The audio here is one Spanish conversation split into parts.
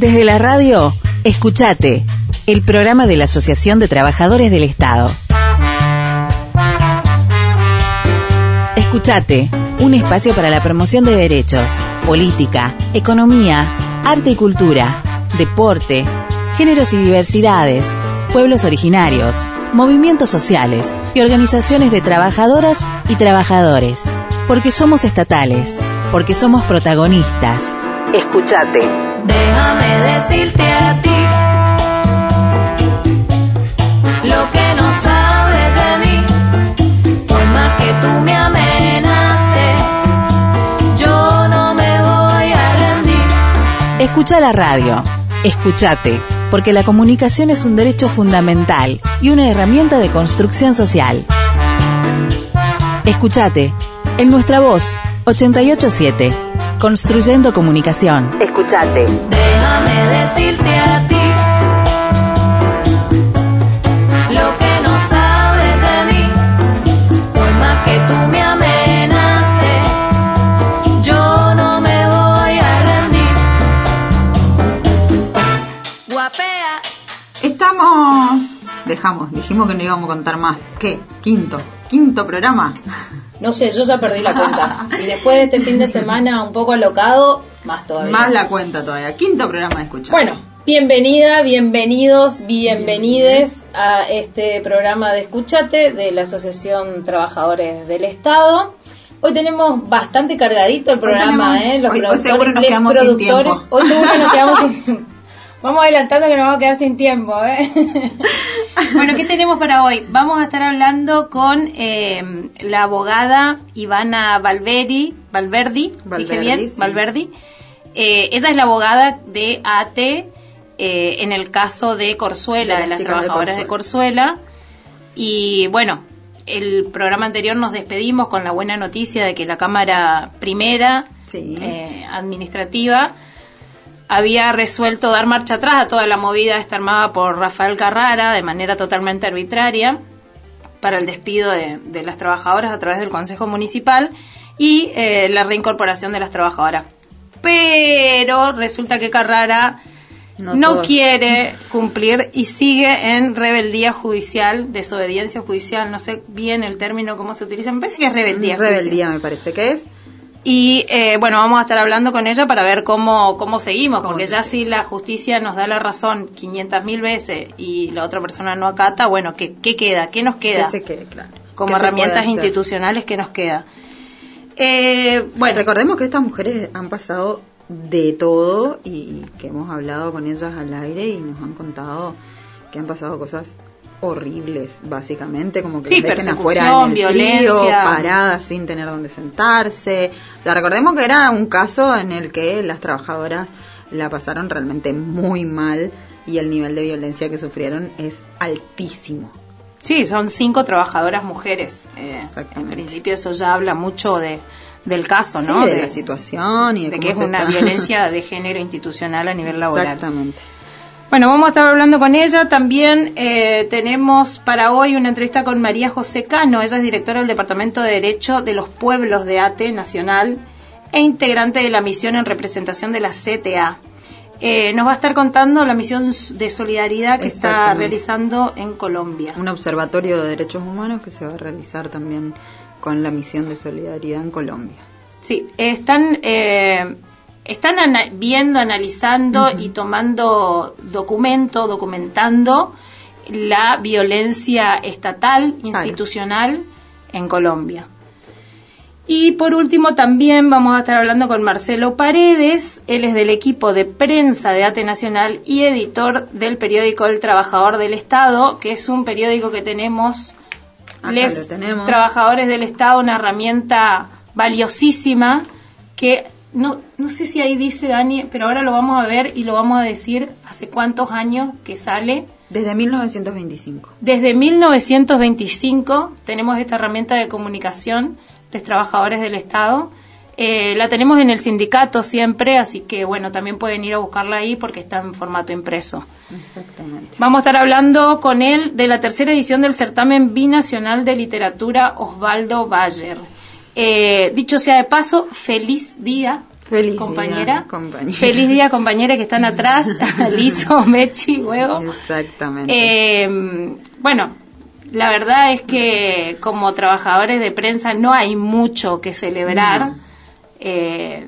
Desde la radio, escuchate, el programa de la Asociación de Trabajadores del Estado. Escuchate, un espacio para la promoción de derechos, política, economía, arte y cultura, deporte, géneros y diversidades, pueblos originarios, movimientos sociales y organizaciones de trabajadoras y trabajadores. Porque somos estatales, porque somos protagonistas. Escuchate. Déjame decirte a ti lo que no sabes de mí. Por más que tú me amenaces, yo no me voy a rendir. Escucha la radio. Escuchate, porque la comunicación es un derecho fundamental y una herramienta de construcción social. Escuchate, en nuestra voz, 887, Construyendo Comunicación. Escuchate. Déjame decirte a ti lo que no sabes de mí. Por más que tú me amenaces, yo no me voy a rendir. Guapea. Estamos. Dejamos, dijimos que no íbamos a contar más. ¿Qué? Quinto. Quinto programa. No sé, yo ya perdí la cuenta. Y después de este fin de semana un poco alocado, más todavía. Más la cuenta todavía. Quinto programa de escuchar. Bueno, bienvenida, bienvenidos, bienvenides a este programa de Escuchate de la Asociación Trabajadores del Estado. Hoy tenemos bastante cargadito el programa, tenemos- ¿eh? Los hoy- hoy productores, seguro nos quedamos sin productores. tiempo. Hoy seguro nos quedamos sin Vamos adelantando que nos vamos a quedar sin tiempo, ¿eh? bueno, ¿qué tenemos para hoy? Vamos a estar hablando con eh, la abogada Ivana Valveri, Valverdi, dije Valverdi, bien, sí. Valverdi. Eh, ella es la abogada de AT eh, en el caso de Corzuela, De de, las de trabajadoras de Corzuela. Y bueno, el programa anterior nos despedimos con la buena noticia de que la Cámara Primera Sí. eh, Administrativa había resuelto dar marcha atrás a toda la movida esta armada por Rafael Carrara de manera totalmente arbitraria para el despido de, de las trabajadoras a través del Consejo Municipal y eh, la reincorporación de las trabajadoras. Pero resulta que Carrara No quiere cumplir y sigue en rebeldía judicial, desobediencia judicial, no sé bien el término cómo se utiliza, me parece que es rebeldía. judicial. Rebeldía me parece que es. Y eh, bueno, vamos a estar hablando con ella para ver cómo, cómo seguimos, ¿Cómo porque ya si la justicia nos da la razón 500 mil veces y la otra persona no acata, bueno, ¿qué, qué queda? ¿Qué nos queda? Que se quede claro. Como ¿Qué se herramientas institucionales, ¿qué nos queda? Eh, bueno, Recordemos que estas mujeres han pasado de todo y que hemos hablado con ellas al aire y nos han contado que han pasado cosas horribles, básicamente, como que Sí, dejen afuera en el frío, violencia. paradas sin tener dónde sentarse. O sea, recordemos que era un caso en el que las trabajadoras la pasaron realmente muy mal y el nivel de violencia que sufrieron es altísimo. sí, son cinco trabajadoras mujeres. Eh, en principio eso ya habla mucho de, del caso, ¿no? Sí, de, la situación y de, de que es una está- violencia de género institucional a nivel laboral. Exactamente. Bueno, vamos a estar hablando con ella. También eh, tenemos para hoy una entrevista con María José Cano. Ella es directora del Departamento de Derecho de los Pueblos de ATE Nacional e integrante de la misión en representación de la CTA. Eh, nos va a estar contando la misión de solidaridad que está realizando en Colombia. un observatorio de derechos humanos que se va a realizar también con la misión de solidaridad en Colombia. Sí, están, eh, están ana- viendo, analizando y tomando documento, documentando la violencia estatal, institucional en Colombia. Y por último también vamos a estar hablando con Marcelo Paredes, él es del equipo de prensa de ATE Nacional y editor del periódico El Trabajador del Estado, que es un periódico que tenemos Acá les lo tenemos. trabajadores del Estado una herramienta valiosísima que no, no sé si ahí dice Dani, pero ahora lo vamos a ver y lo vamos a decir hace cuántos años que sale. Desde 1925. Desde 1925 tenemos esta herramienta de comunicación, los trabajadores del Estado. Eh, la tenemos en el sindicato siempre, así que bueno, también pueden ir a buscarla ahí porque está en formato impreso. Exactamente. Vamos a estar hablando con él de la tercera edición del certamen binacional de literatura Osvaldo Bayer. Eh, dicho sea de paso, feliz día Feliz compañera. día, compañera. Feliz día, compañera, que están atrás. Liso, Mechi, Huevo. Exactamente. Eh, bueno, la verdad es que como trabajadores de prensa no hay mucho que celebrar. No. Eh,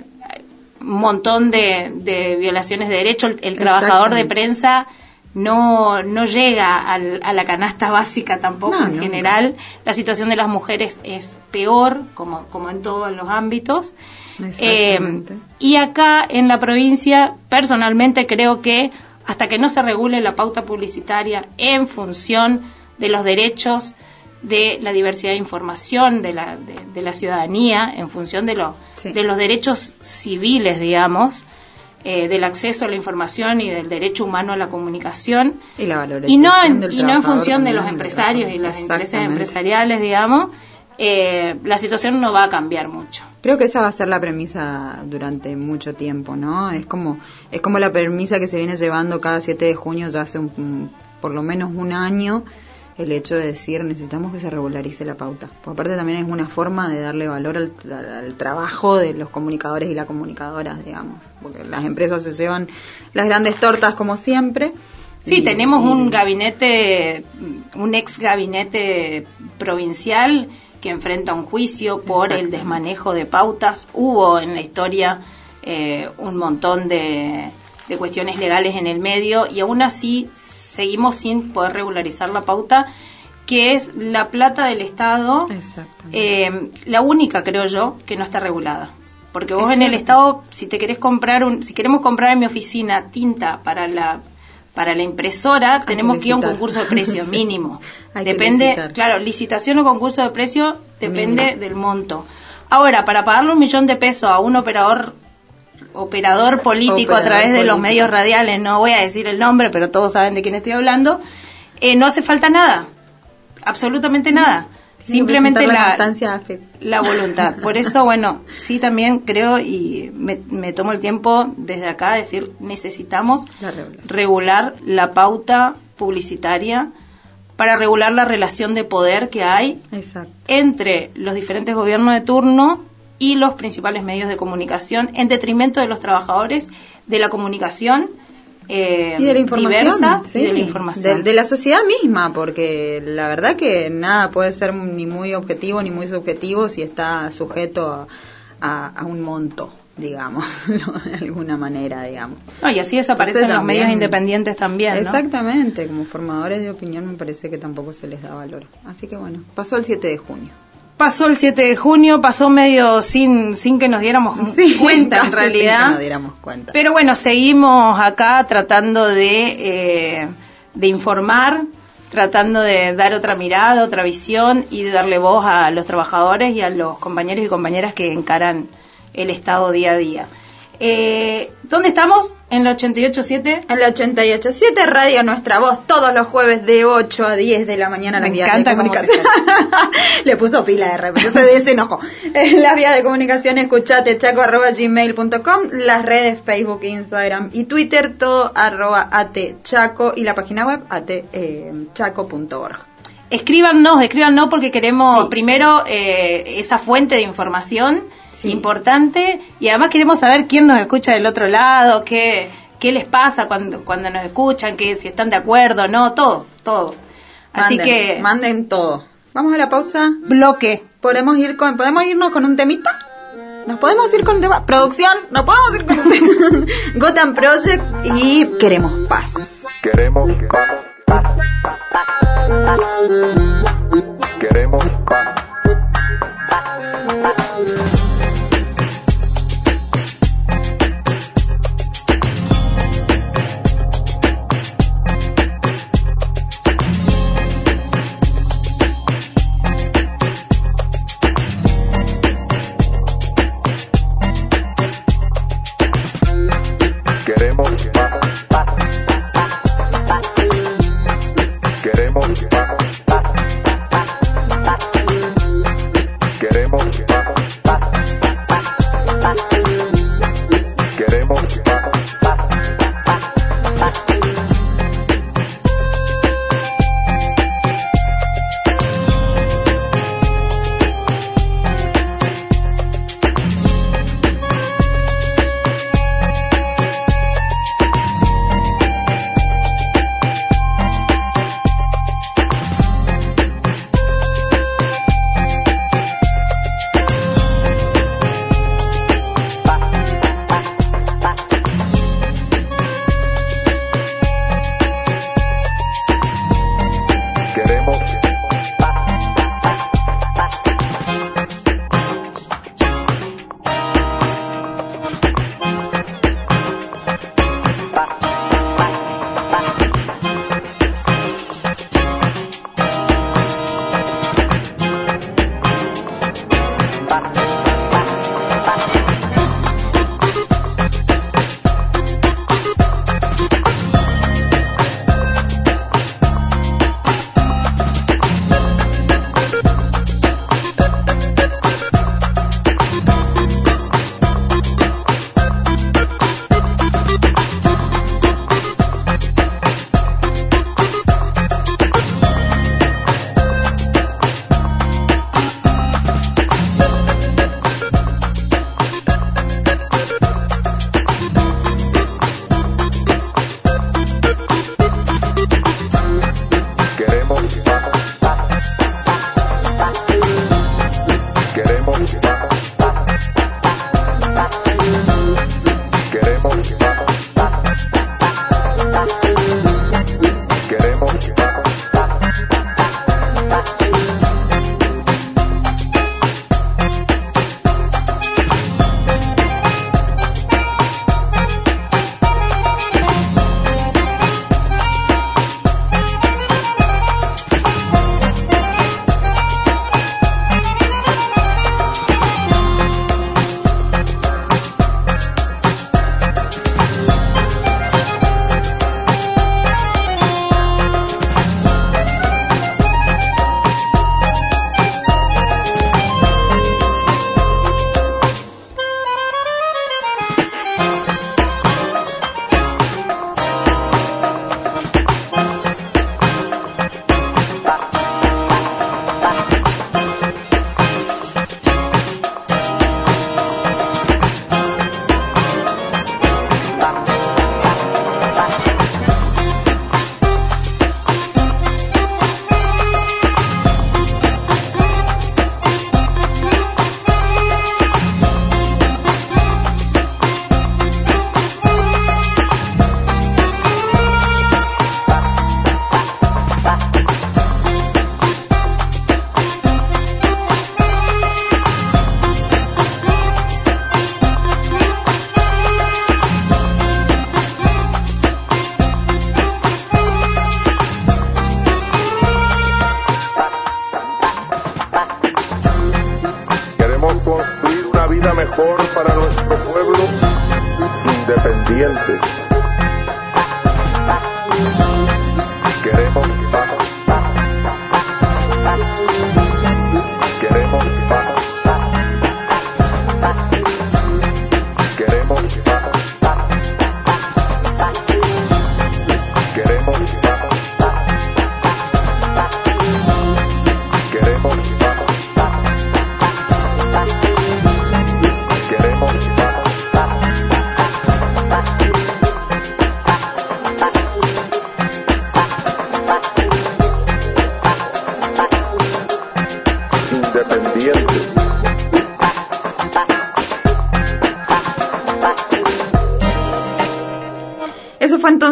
un montón de, de violaciones de derechos. El, el trabajador de prensa no, no llega al- a la canasta básica tampoco No, en general. La situación de las mujeres es peor, como, como en todos los ámbitos. Eh, y acá en la provincia, personalmente creo que hasta que no se regule la pauta publicitaria en función de los derechos de la diversidad de información de la, de, de la ciudadanía, en función de, lo, Sí. de los derechos civiles, digamos, eh, del acceso a la información y del derecho humano a la comunicación, y la valoración y no en, del y no en función de los empresarios y las empresas empresariales, digamos, eh, la situación no va a cambiar mucho. Creo que esa va a ser la premisa durante mucho tiempo, ¿no? Es como es como la premisa que se viene llevando cada 7 de junio ya hace un- por lo menos un año el hecho de decir necesitamos que se regularice la pauta. Por aparte también es una forma de darle valor al, al- al trabajo de los comunicadores y las comunicadoras, digamos, porque las empresas se llevan las grandes tortas como siempre. Sí, Y- tenemos y- un gabinete, un ex gabinete provincial que enfrenta un juicio por el desmanejo de pautas. Hubo en la historia eh, un montón de, de cuestiones legales en el medio y aún así seguimos sin poder regularizar la pauta, que es la plata del Estado, eh, la única, creo yo, que no está regulada. Porque vos Es en el. Estado, si te querés comprar un, si queremos comprar en mi oficina tinta para la para la impresora, tenemos que ir a un concurso de precio mínimo. Depende, licitar. claro, licitación o concurso de precio depende del monto. Ahora, para pagarle un millón de pesos a un operador operador político a través de los medios radiales, no voy a decir el nombre, pero todos saben de quién estoy hablando, eh, no hace falta nada, absolutamente nada. Simplemente la, la voluntad. Por eso, bueno, sí también creo y me, me tomo el tiempo desde acá de decir, necesitamos La regular la pauta publicitaria para regular la relación de poder que hay Exacto. entre los diferentes gobiernos de turno y los principales medios de comunicación en detrimento de los trabajadores de la comunicación eh, y de la información, diversa sí, y de la información. de, de la sociedad misma, porque la verdad que nada puede ser ni muy objetivo ni muy subjetivo si está sujeto a, a- a un monto, digamos, de alguna manera, digamos. No, y así desaparecen Entonces los medios independientes también. ¿no? Exactamente, como formadores de opinión me parece que tampoco se les da valor. Así que bueno, pasó el 7 de junio. Pasó el 7 de junio, pasó medio sin, sin que nos diéramos cuenta en sin realidad. que nos diéramos cuenta. Pero bueno, seguimos acá tratando de, eh, de informar, tratando de dar otra mirada, otra visión y de darle voz a los trabajadores y a los compañeros y compañeras que encaran el Estado día a día. Eh, ¿Dónde estamos? En la 88.7. En la 88.7 Radio Nuestra Voz, todos los jueves de 8 a 10 de la mañana Me las vías encanta de comunicación. Le puso pila de repente, se desenojó. En las vías de comunicación escuchate chaco arroba gmail.com, las redes Facebook, Instagram y Twitter, todo arroba atchaco y la página web atchaco.org. Escríbanos, escríbanos porque queremos Sí. primero eh, esa fuente de información Sí. importante y además queremos saber quién nos escucha del otro lado, qué, qué les pasa cuando, cuando nos escuchan, que si están de acuerdo, no, todo, todo. Así Manden, que, manden todo. Vamos a la pausa. bloque. ¿Podemos, ir con, ¿Podemos irnos con un temita? ¿Nos podemos ir con un tema? Producción, ¿nos podemos ir con un tema? Gotham Project y Queremos Paz. Queremos paz. Queremos paz. Thank you.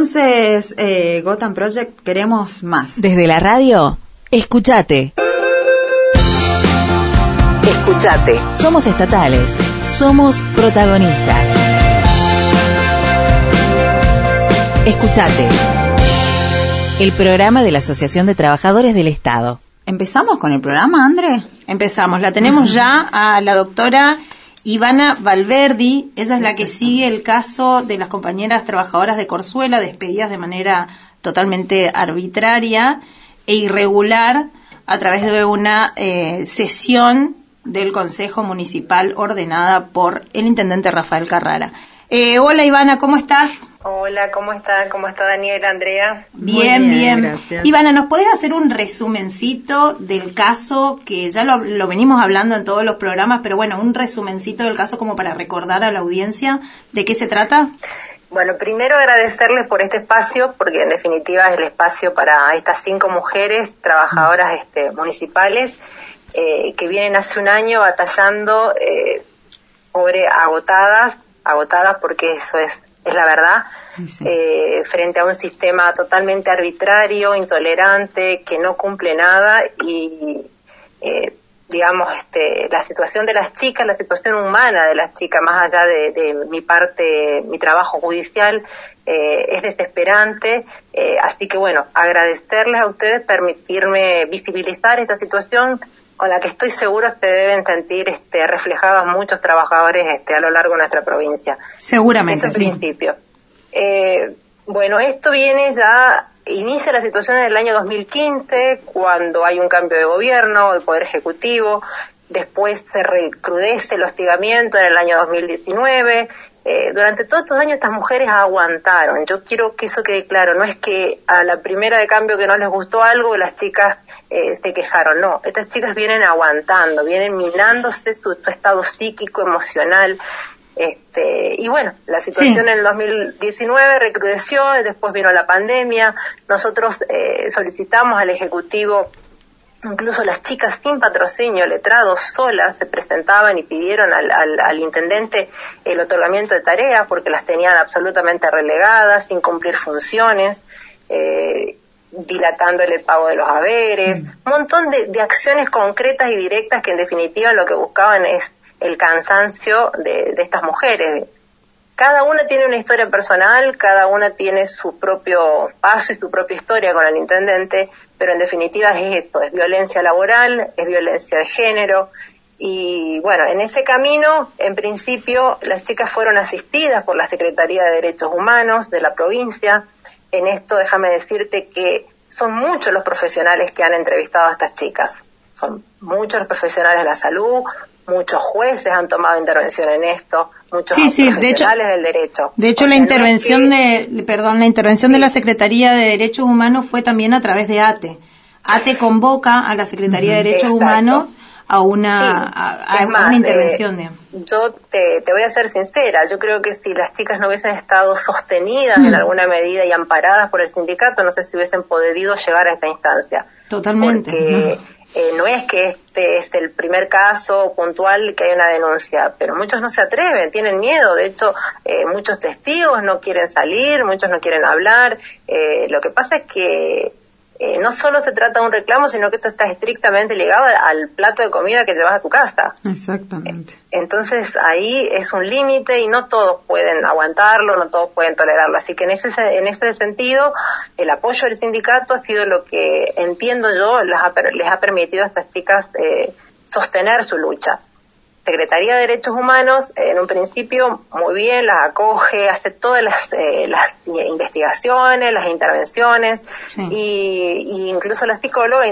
Entonces eh, Gotham Project, queremos más. Desde la radio, escuchate. Escuchate. Somos estatales. Somos protagonistas. Escuchate. El programa de la Asociación de Trabajadores del Estado. ¿Empezamos con el programa, André? Empezamos. La tenemos ya a la doctora Ivana Valverdi. Ella es la que sigue el caso de las compañeras trabajadoras de Corzuela despedidas de manera totalmente arbitraria e irregular a través de una eh, sesión del Consejo Municipal ordenada por el intendente Rafael Carrara. Eh, hola Ivana, ¿cómo estás? Hola, ¿cómo están? ¿Cómo está Daniel, Andrea? Bien, Muy bien. Ivana, ¿nos podés hacer un resumencito del caso que ya lo, lo venimos hablando en todos los programas, pero bueno, un resumencito del caso como para recordar a la audiencia de qué se trata? Bueno, primero agradecerles por este espacio, porque en definitiva es el espacio para estas cinco mujeres trabajadoras este, municipales eh, que vienen hace un año batallando, eh, pobre, agotadas, agotadas porque eso es, es la verdad, Sí. eh, frente a un sistema totalmente arbitrario, intolerante, que no cumple nada y, eh, digamos, este, la situación de las chicas, la situación humana de las chicas, más allá de, de mi parte, mi trabajo judicial, eh, es desesperante. Eh, así que bueno, agradecerles a ustedes permitirme visibilizar esta situación con la que estoy segura se deben sentir este, reflejados muchos trabajadores este, a lo largo de nuestra provincia. Seguramente. Eso en sí. principio. Eh, bueno, esto viene ya, inicia la situación en el año 2015, cuando hay un cambio de gobierno, del Poder Ejecutivo, después se recrudece el hostigamiento en el año 2019. Eh, durante todos estos años estas mujeres aguantaron. Yo quiero que eso quede claro. No es que a la primera de cambio que no les gustó algo, las chicas eh, se quejaron. No, estas chicas vienen aguantando, vienen minándose su, su estado psíquico, emocional, Este, y bueno, la situación en el 2019 recrudeció, después vino la pandemia, nosotros eh, solicitamos al Ejecutivo incluso las chicas sin patrocinio, letrados solas, se presentaban y pidieron al, al, al, intendente el otorgamiento de tareas porque las tenían absolutamente relegadas, sin cumplir funciones, eh, dilatándole el pago de los haberes, un montón de, de, acciones concretas y directas que en definitiva lo que buscaban es el cansancio de, de estas mujeres, cada una tiene una historia personal, cada una tiene su propio paso y su propia historia con el intendente, pero en definitiva es esto, es violencia laboral, es violencia de género. Y bueno, en ese camino, en principio, las chicas fueron asistidas por la Secretaría de Derechos Humanos de la provincia. En esto, déjame decirte que son muchos los profesionales que han entrevistado a estas chicas. Son muchos los profesionales de la salud, muchos jueces han tomado intervención en esto, muchos sí, sí, profesionales de hecho, del derecho. De hecho, o sea, la intervención no es que... de, perdón, la intervención sí. de la Secretaría de Derechos Humanos fue también a través de ATE. ATE convoca a la Secretaría de Derechos Exacto. Humanos a una, sí. a, a más, una intervención. Eh, yo te, te, voy a ser sincera, yo creo que si las chicas no hubiesen estado sostenidas mm. en alguna medida y amparadas por el sindicato, no sé si hubiesen podido llegar a esta instancia. Totalmente. Porque, no. Eh, no es que este es el primer caso puntual que hay una denuncia, pero muchos no se atreven, tienen miedo. De hecho, eh, muchos testigos no quieren salir, muchos no quieren hablar. Eh, lo que pasa es que eh, no solo se trata de un reclamo, sino que esto está estrictamente ligado al plato de comida que llevas a tu casa. Exactamente. Entonces ahí es un límite y no todos pueden aguantarlo, no todos pueden tolerarlo. Así que en ese, en ese sentido, el apoyo del sindicato ha sido lo que entiendo yo les ha, les ha permitido a estas chicas eh, sostener su lucha. Secretaría de Derechos Humanos, en un principio, muy bien, las acoge, hace todas las, eh, las investigaciones, las intervenciones, sí. y, y, incluso la psicóloga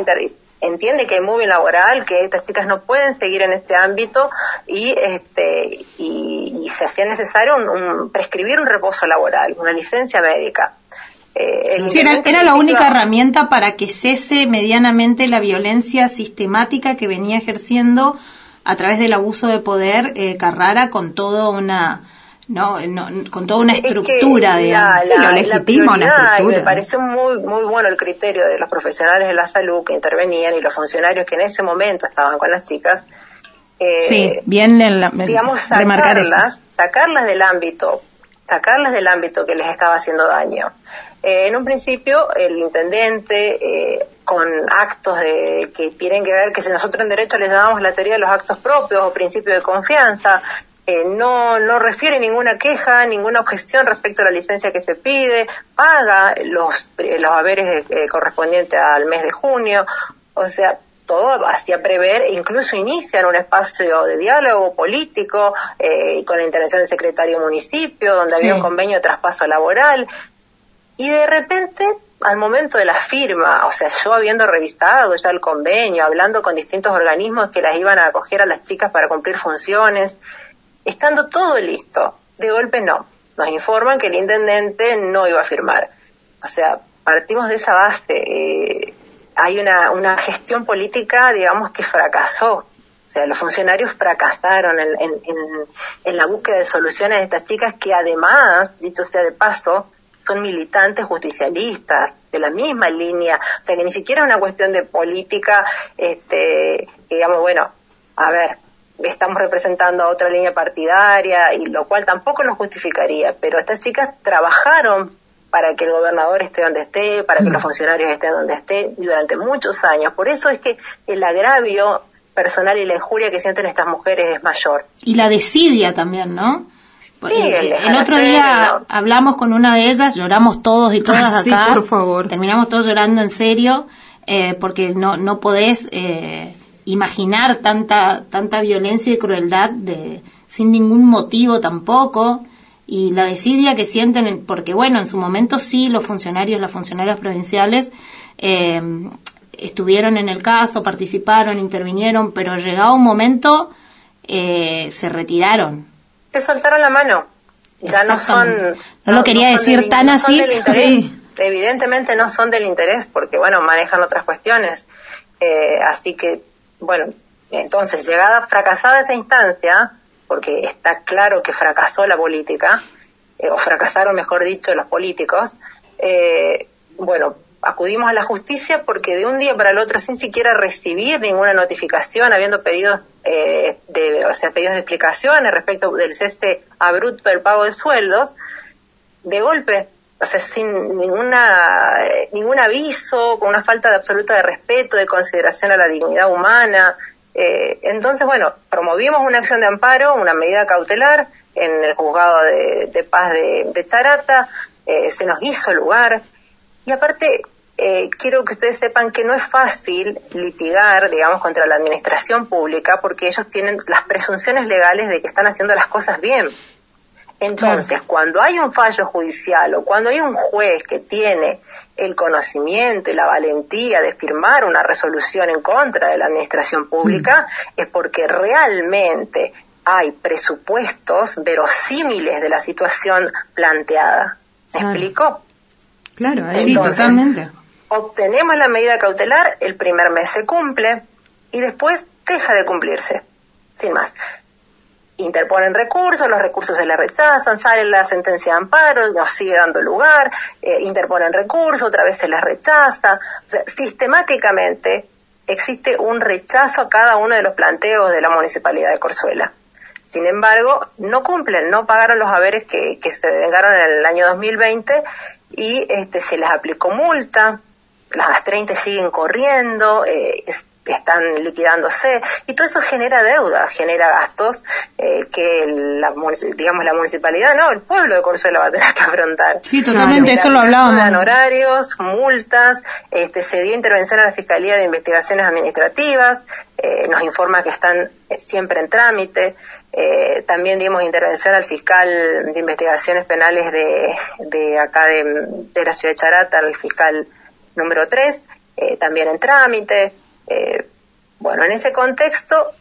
entiende que hay muy laboral, que estas chicas no pueden seguir en este ámbito y este y, y se hacía necesario un, un, prescribir un reposo laboral, una licencia médica. Eh, sí, era, era la única herramienta para que cese medianamente la violencia sistemática que venía ejerciendo a través del abuso de poder eh, Carrara con toda una no, no, con toda una estructura es de la, sí, la, la una estructura. me pareció muy muy bueno el criterio de los profesionales de la salud que intervenían y los funcionarios que en ese momento estaban con las chicas eh, sí bien en la, digamos sacarlas eso. sacarlas del ámbito sacarlas del ámbito que les estaba haciendo daño eh, en un principio el intendente eh, con actos de, que tienen que ver, que si nosotros en derecho le llamamos la teoría de los actos propios o principio de confianza, eh, no, no refiere ninguna queja, ninguna objeción respecto a la licencia que se pide, paga los, los haberes eh, correspondientes al mes de junio, o sea, todo hacía prever incluso inician un espacio de diálogo político eh, con la intervención del secretario municipio, donde sí. había un convenio de traspaso laboral, y de repente al momento de la firma, o sea, yo habiendo revisado ya el convenio, hablando con distintos organismos que las iban a acoger a las chicas para cumplir funciones, estando todo listo, de golpe no. Nos informan que el intendente no iba a firmar. O sea, partimos de esa base. Eh, hay una, una gestión política, digamos, que fracasó. O sea, los funcionarios fracasaron en, en, en, en la búsqueda de soluciones de estas chicas que además, dicho sea de paso, son militantes justicialistas de la misma línea, o sea que ni siquiera es una cuestión de política, este, digamos, bueno, a ver, estamos representando a otra línea partidaria y lo cual tampoco lo justificaría, pero estas chicas trabajaron para que el gobernador esté donde esté, para que los funcionarios estén donde esté y durante muchos años. Por eso es que el agravio personal y la injuria que sienten estas mujeres es mayor. Y la desidia también, ¿no? El, el, otro día hablamos con una de ellas, lloramos todos y todas ah, acá. Sí, por favor. Terminamos todos llorando en serio, eh, porque no, no podés eh, imaginar tanta, tanta violencia y crueldad de, sin ningún motivo tampoco. Y la desidia que sienten, porque bueno, en su momento sí, los funcionarios, las funcionarias provinciales, eh, estuvieron en el caso, participaron, intervinieron, pero llegado un momento, eh, se retiraron te soltaron la mano. Ya no son. No, lo quería no decir del, tan no así. Sí. Evidentemente no son del interés porque, bueno, manejan otras cuestiones. Eh, así que, bueno, entonces, llegada fracasada esa instancia, porque está claro que fracasó la política, eh, o fracasaron, mejor dicho, los políticos, eh, bueno, acudimos a la justicia porque de un día para el otro, sin siquiera recibir ninguna notificación, habiendo pedido eh, de, o sea, pedidos de explicaciones respecto del ceste abrupto del pago de sueldos, de golpe, o sea, sin ninguna, eh, ningún aviso, con una falta de absoluta de respeto, de consideración a la dignidad humana. Eh, entonces, bueno, promovimos una acción de amparo, una medida cautelar en el juzgado de, paz de, de Charata, eh, se nos hizo lugar, y aparte, eh, quiero que ustedes sepan que no es fácil litigar, digamos, contra la administración pública porque ellos tienen las presunciones legales de que están haciendo las cosas bien. Entonces, cuando hay un fallo judicial o cuando hay un juez que tiene el conocimiento y la valentía de firmar una resolución en contra de la administración pública, mm. es porque realmente hay presupuestos verosímiles de la situación planteada. ¿Me explico? Claro, sí, totalmente. Obtenemos la medida cautelar, el primer mes se cumple y después deja de cumplirse, sin más. Interponen recursos, los recursos se le rechazan, sale la sentencia de amparo, nos sigue dando lugar, eh, interponen recursos, otra vez se les rechaza. sistemáticamente existe un rechazo a cada uno de los planteos de la municipalidad de Corzuela. Sin embargo, no cumplen, no pagaron los haberes que, que se vengaron en el año 2020 y este, se les aplicó multa, las 30 siguen corriendo, eh, están liquidándose y todo eso genera deuda, genera gastos eh, que la, digamos la municipalidad, no, el pueblo de Corzuela va a tener que afrontar. Sí, totalmente, eso lo hablábamos. horarios, multas, este, se dio intervención a la Fiscalía de Investigaciones Administrativas, eh, nos informa que están siempre en trámite, eh, también dimos intervención al fiscal de investigaciones penales de, de acá de, la ciudad de Charata, al fiscal número 3, eh, también en trámite. Eh, bueno, en ese contexto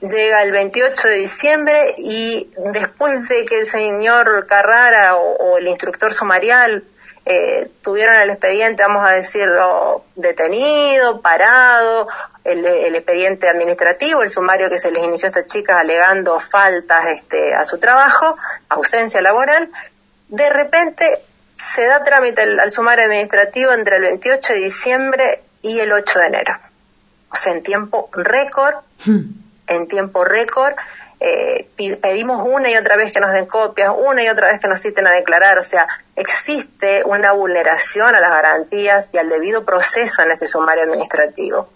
llega el 28 de diciembre y después de que el señor Carrara o el instructor sumarial eh, tuvieron el expediente, vamos a decirlo, detenido, parado, el, expediente administrativo, el sumario que se les inició a estas chicas alegando faltas este, a su trabajo, ausencia laboral, de repente se da trámite al, sumario administrativo entre el 28 de diciembre y el 8 de enero. O sea, en tiempo récord, hmm. en tiempo récord, eh, pedimos una y otra vez que nos den copias, una y otra vez que nos citen a declarar, o sea, existe una vulneración a las garantías y al debido proceso en ese sumario administrativo.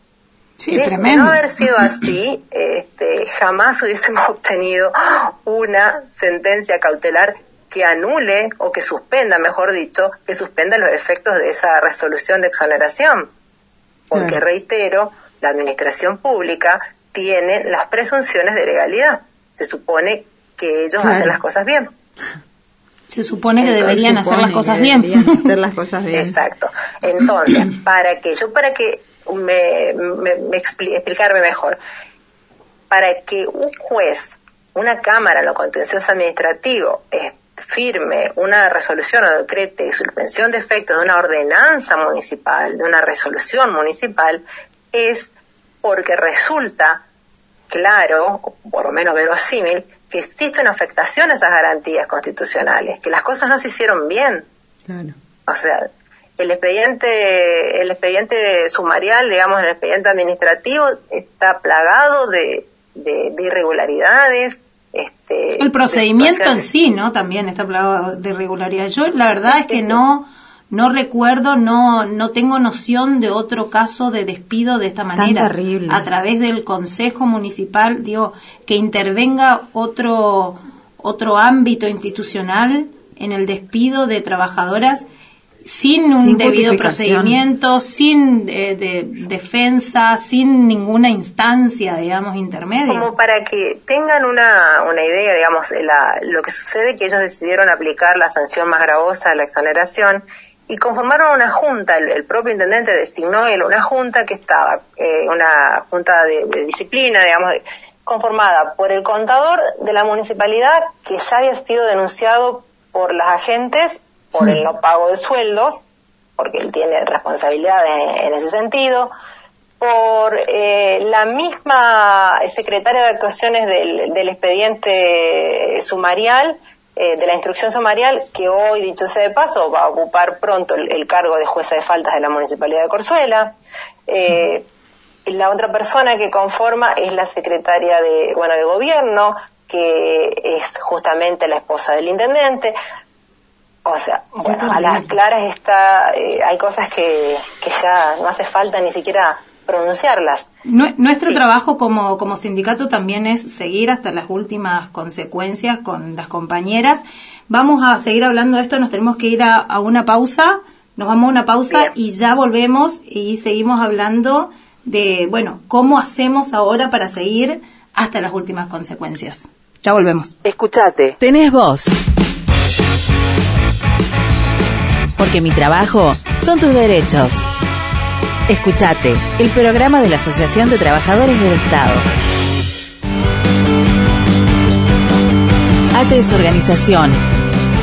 Sí, tremendo. no haber sido así, este, jamás hubiésemos obtenido una sentencia cautelar que anule o que suspenda, mejor dicho, que suspenda los efectos de esa resolución de exoneración. Porque, reitero, la administración pública tiene las presunciones de legalidad se supone que ellos hacen las cosas bien. Se supone que deberían hacer las cosas bien. hacer las cosas bien. Exacto. Entonces, para que yo, para que me, me, explicarme mejor, para que un juez, una cámara en lo contencioso administrativo, firme una resolución o decrete de suspensión de efectos de una ordenanza municipal, de una resolución municipal, es porque resulta claro, o por lo menos verosímil, que existe una afectación a esas garantías constitucionales, que las cosas no se hicieron bien. Claro. O sea, el expediente, el expediente sumarial, digamos, el expediente administrativo está plagado de, de, irregularidades. Este, el procedimiento en sí, ¿no? También está plagado de irregularidades. Yo, la verdad es que no no recuerdo, no, no tengo noción de otro caso de despido de esta manera. A través del Consejo Municipal, digo, que intervenga otro, otro ámbito institucional en el despido de trabajadoras sin un debido procedimiento, sin eh, de, defensa, sin ninguna instancia, digamos, intermedia. Como para que tengan una, una idea, digamos, la, lo que sucede que ellos decidieron aplicar la sanción más gravosa, la exoneración, y conformaron una junta, el, propio intendente designó él una junta que estaba, eh, una junta de, disciplina, digamos, conformada por el contador de la municipalidad que ya había sido denunciado por las agentes por el no pago de sueldos, porque él tiene responsabilidades en, ese sentido, por eh, la misma secretaria de actuaciones del, del expediente sumarial, eh, de la instrucción sumarial, que hoy, dicho sea de paso, va a ocupar pronto el, el cargo de jueza de faltas de la Municipalidad de Corzuela. Eh, la otra persona que conforma es la secretaria de, bueno, de gobierno, que es justamente la esposa del intendente. O sea, bueno, a las claras está, eh, hay cosas que, que ya no hace falta ni siquiera pronunciarlas. Nue- Nuestro Sí. trabajo como, como sindicato también es seguir hasta las últimas consecuencias con las compañeras. Vamos a seguir hablando de esto, nos tenemos que ir a, a una pausa, nos vamos a una pausa Bien. y ya volvemos y seguimos hablando de, bueno, cómo hacemos ahora para seguir hasta las últimas consecuencias. Ya volvemos. Escuchate. Tenés voz. Porque mi trabajo son tus derechos. Escuchate, el programa de la Asociación de Trabajadores del Estado. ATE es organización.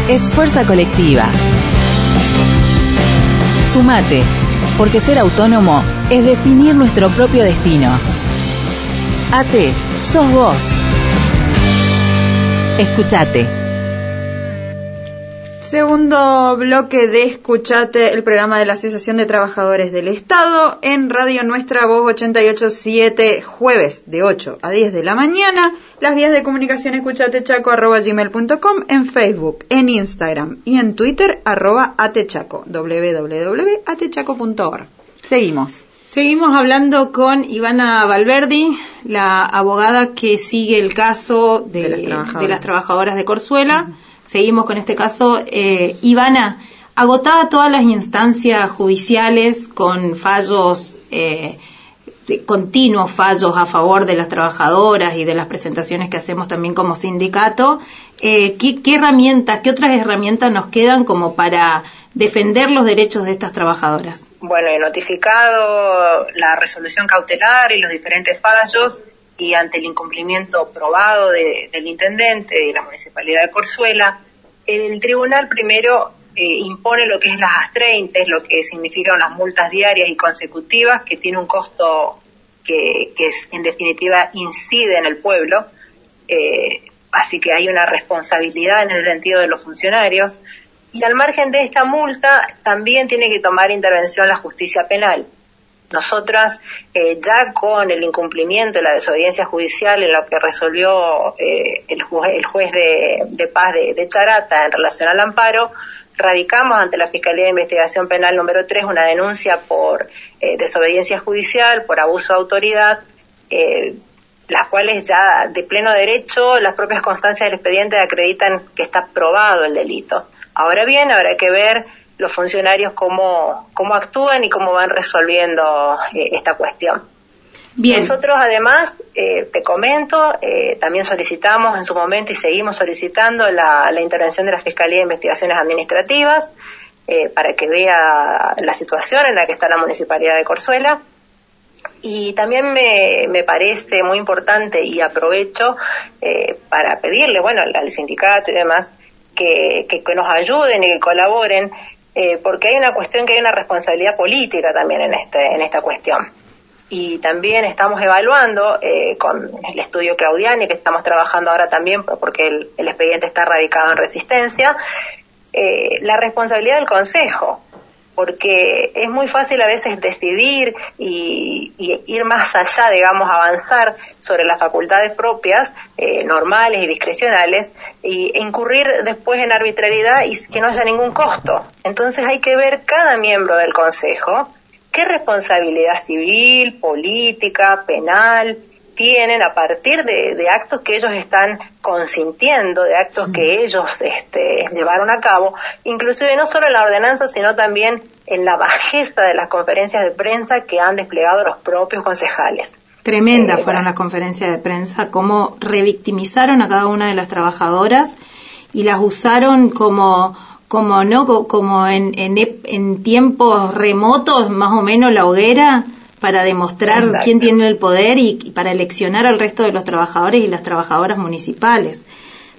Es fuerza colectiva. Sumate, porque ser autónomo es definir nuestro propio destino. ATE, sos vos. Escuchate. Segundo bloque de Escuchate, el programa de la Asociación de Trabajadores del Estado en Radio Nuestra Voz 887, jueves de 8 a 10 de la mañana. Las vías de comunicación escuchatechaco.gmail.com en Facebook, en Instagram y en Twitter arroba atechaco, www.atechaco.org. Seguimos. Seguimos hablando con Ivana Valverdi, la abogada que sigue el caso de, De las trabajadoras. de las trabajadoras de Corzuela. Seguimos con este caso. Eh, Ivana, agotada todas las instancias judiciales con fallos, eh, continuos fallos a favor de las trabajadoras y de las presentaciones que hacemos también como sindicato, eh, ¿qué, qué herramientas, qué otras herramientas nos quedan como para defender los derechos de estas trabajadoras? Bueno, he notificado la resolución cautelar y los diferentes fallos y ante el incumplimiento probado de- del intendente de la municipalidad de Corzuela, el tribunal primero eh, impone lo que es las AS30, lo que significan las multas diarias y consecutivas, que tiene un costo que, que es, en definitiva incide en el pueblo. Eh, así que hay una responsabilidad en ese sentido de los funcionarios. Y al margen de esta multa, también tiene que tomar intervención la justicia penal. Nosotras, eh, ya con el incumplimiento de la desobediencia judicial en lo que resolvió eh, el, juez, el juez de, paz de, de Charata en relación al amparo, radicamos ante la Fiscalía de Investigación Penal número 3 una denuncia por eh, desobediencia judicial, por abuso de autoridad, eh, las cuales ya de pleno derecho las propias constancias del expediente acreditan que está probado el delito. Ahora bien, habrá que ver los funcionarios cómo, cómo actúan y cómo van resolviendo eh, esta cuestión. Bien. Nosotros además, eh, te comento, eh, también solicitamos en su momento y seguimos solicitando la, la intervención de la Fiscalía de Investigaciones Administrativas eh, para que vea la situación en la que está la Municipalidad de Corzuela. Y también me, me parece muy importante y aprovecho eh, para pedirle, bueno, al, al sindicato y demás, que, que, que nos ayuden y que colaboren, eh, porque hay una cuestión que hay una responsabilidad política también en, este, en esta cuestión. Y también estamos evaluando eh, con el estudio Claudiani, que estamos trabajando ahora también, porque el, el expediente está radicado en resistencia, eh, la responsabilidad del Consejo porque es muy fácil a veces decidir y, ir más allá, digamos, avanzar sobre las facultades propias, eh, normales y discrecionales, y incurrir después en arbitrariedad y que no haya ningún costo. Entonces hay que ver cada miembro del Consejo qué responsabilidad civil, política, penal, tienen a partir de, de, actos que ellos están consintiendo, de actos que ellos este, llevaron a cabo, inclusive no solo en la ordenanza, sino también en la bajeza de las conferencias de prensa que han desplegado los propios concejales. Tremendas eh, fueron las conferencias de prensa, cómo revictimizaron a cada una de las trabajadoras y las usaron como como no como en, en, en tiempos remotos más o menos la hoguera para demostrar Exacto. quién tiene el poder y, y, para eleccionar al resto de los trabajadores y las trabajadoras municipales.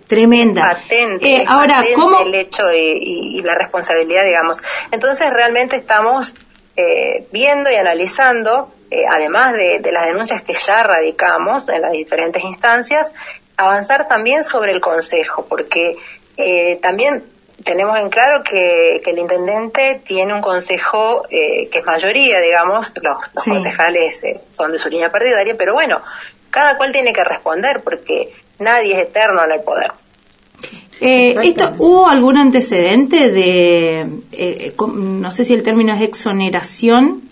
Tremenda. Patente, eh, ahora, patente ¿cómo? El hecho y, y, la responsabilidad, digamos. Entonces, realmente estamos eh, viendo y analizando eh, además de, de las denuncias que ya radicamos en las diferentes instancias, avanzar también sobre el Consejo, porque eh, también tenemos en claro que, que el intendente tiene un consejo eh, que es mayoría, digamos, los, los Sí. concejales eh, son de su línea partidaria, pero bueno, cada cual tiene que responder porque nadie es eterno en el poder. Eh, esto, ¿Hubo algún antecedente de, eh, com- no sé si el término es exoneración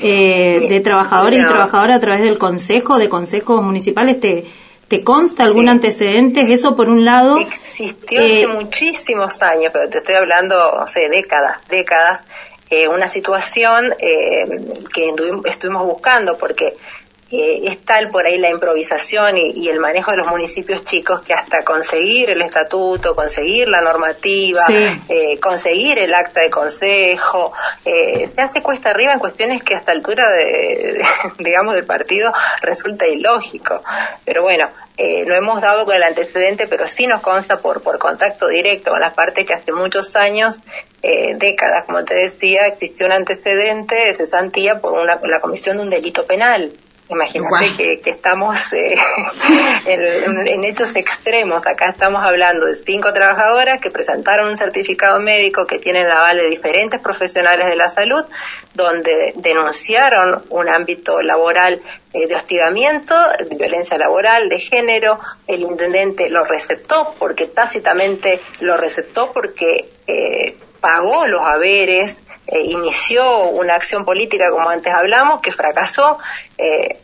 eh, de trabajadores y trabajadoras a través del consejo, de consejos municipales? ¿Te, te consta algún Sí. antecedente? Eso por un lado. Existió Eh, hace muchísimos años, pero te estoy hablando, no sé, décadas, décadas, eh, una situación eh, que estuvimos buscando porque eh, es tal por ahí la improvisación y, y el manejo de los municipios chicos que hasta conseguir el estatuto, conseguir la normativa, Sí. eh, conseguir el acta de consejo, eh, se hace cuesta arriba en cuestiones que hasta altura de, de- digamos, del partido resulta ilógico. Pero bueno, eh, lo hemos dado con el antecedente, pero sí nos consta por, por contacto directo con las partes que hace muchos años, eh, décadas, como te decía, existió un antecedente de cesantía por una, la comisión de un delito penal. Imagínate que, que estamos eh, en, en hechos extremos. Acá estamos hablando de cinco trabajadoras que presentaron un certificado médico que tienen la aval de diferentes profesionales de la salud, donde denunciaron un ámbito laboral eh, de hostigamiento, de violencia laboral, de género. El intendente lo receptó porque tácitamente lo receptó porque eh, pagó los haberes eh, inició una acción política, como antes hablamos, que fracasó. eh,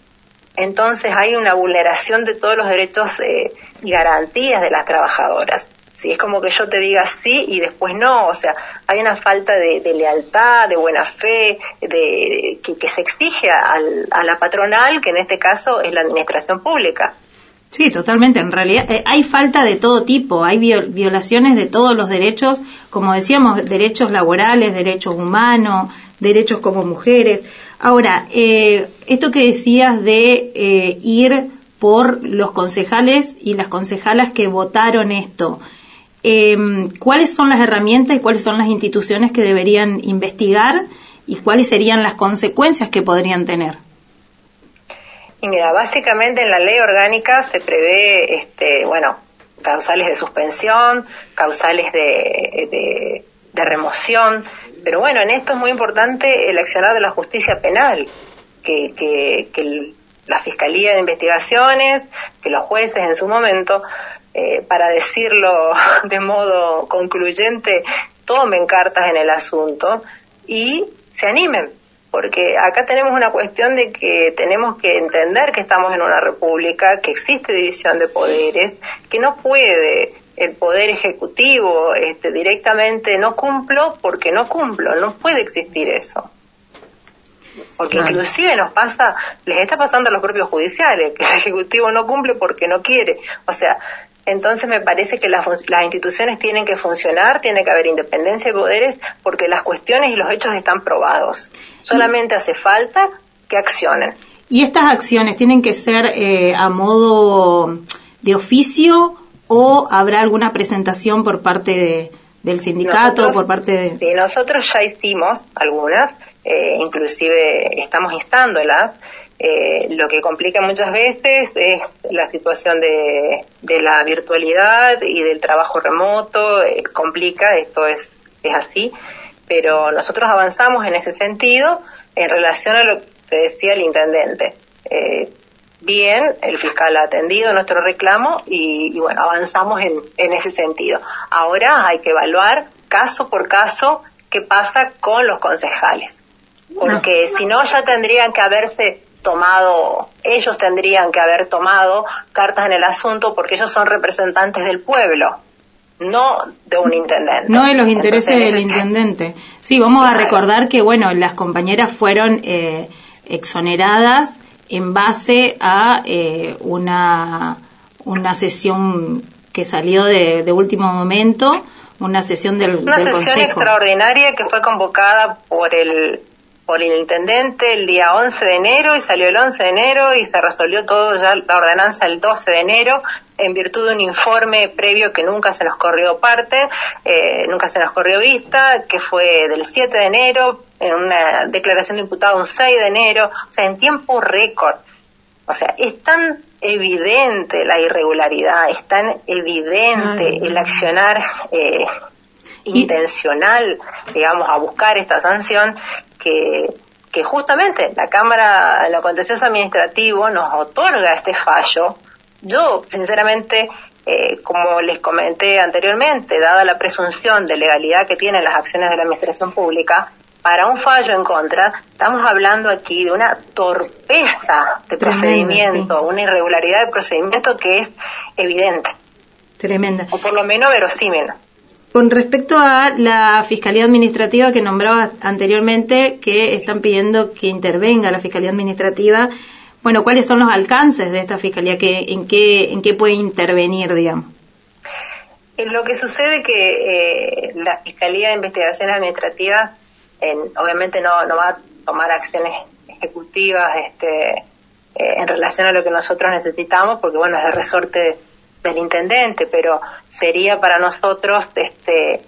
entonces hay una vulneración de todos los derechos eh, y garantías de las trabajadoras. Si es como que yo te diga sí y después no, o sea, hay una falta de, de lealtad, de buena fe, de, que, que se exige al- a la patronal, que en este caso es la administración pública. Sí, totalmente. En realidad eh, hay falta de todo tipo, hay viol- violaciones de todos los derechos, como decíamos, derechos laborales, derechos humanos, derechos como mujeres. Ahora, eh, esto que decías de eh, ir por los concejales y las concejalas que votaron esto, eh, ¿cuáles son las herramientas y cuáles son las instituciones que deberían investigar y cuáles serían las consecuencias que podrían tener? Y mira, básicamente en la ley orgánica se prevé, este, bueno, causales de suspensión, causales de, de, de remoción, pero bueno, en esto es muy importante el accionar de la justicia penal, que, que, que la Fiscalía de Investigaciones, que los jueces en su momento, eh, para decirlo de modo concluyente, tomen cartas en el asunto y se animen, porque acá tenemos una cuestión de que tenemos que entender que estamos en una república, que existe división de poderes, que no puede el poder ejecutivo este, directamente no cumplo porque no cumplo, no puede existir eso. Porque Claro. inclusive nos pasa, les está pasando a los propios judiciales, que el Ejecutivo no cumple porque no quiere. O sea, entonces me parece que las, las instituciones tienen que funcionar, tiene que haber independencia de poderes, porque las cuestiones y los hechos están probados. Solamente hace falta que accionen. ¿Y estas acciones tienen que ser eh, a modo de oficio o habrá alguna presentación por parte de- del sindicato, Nosotros- por parte de... Sí, nosotros ya hicimos algunas, eh, inclusive estamos instándolas. Eh, lo que complica muchas veces es la situación de, de la virtualidad y del trabajo remoto, eh, complica, esto es, es así, pero nosotros avanzamos en ese sentido en relación a lo que decía el intendente. Eh, bien, el fiscal ha atendido nuestro reclamo y, y bueno, avanzamos en, en ese sentido. Ahora hay que evaluar caso por caso qué pasa con los concejales, porque si no ya tendrían que haberse tomado, ellos tendrían que haber tomado cartas en el asunto porque ellos son representantes del pueblo, no de un intendente. No de los intereses Entonces, del intendente. Sí, vamos a Claro. recordar que, bueno, las compañeras fueron eh, exoneradas en base a eh, una, una sesión que salió de, de último momento, una sesión del, Una del sesión Consejo. extraordinaria que fue convocada por el por el intendente el día 11 de enero y salió el 11 de enero y se resolvió todo ya la ordenanza el 12 de enero en virtud de un informe previo que nunca se nos corrió parte, eh, nunca se nos corrió vista, que fue del 7 de enero, en una declaración de imputado un 6 de enero, o sea, en tiempo récord. O sea, es tan evidente la irregularidad, es tan evidente el accionar eh, intencional, digamos, a buscar esta sanción que, que justamente la Cámara de lo Contencioso Administrativo nos otorga este fallo. Yo, sinceramente, eh, como les comenté anteriormente, dada la presunción de legalidad que tienen las acciones de la Administración Pública, para un fallo en contra, estamos hablando aquí de una torpeza de procedimiento, una irregularidad de procedimiento que es evidente. Tremenda. O por lo menos verosímil. Con respecto a la Fiscalía Administrativa que nombraba anteriormente, que están pidiendo que intervenga la Fiscalía Administrativa, bueno, ¿cuáles son los alcances de esta Fiscalía? ¿Qué, en, qué, ¿En qué puede intervenir, digamos? En lo que sucede que eh, la Fiscalía de Investigaciones Administrativas obviamente no, no va a tomar acciones ejecutivas este, eh, en relación a lo que nosotros necesitamos, porque bueno, es el resorte del intendente, pero sería para nosotros este,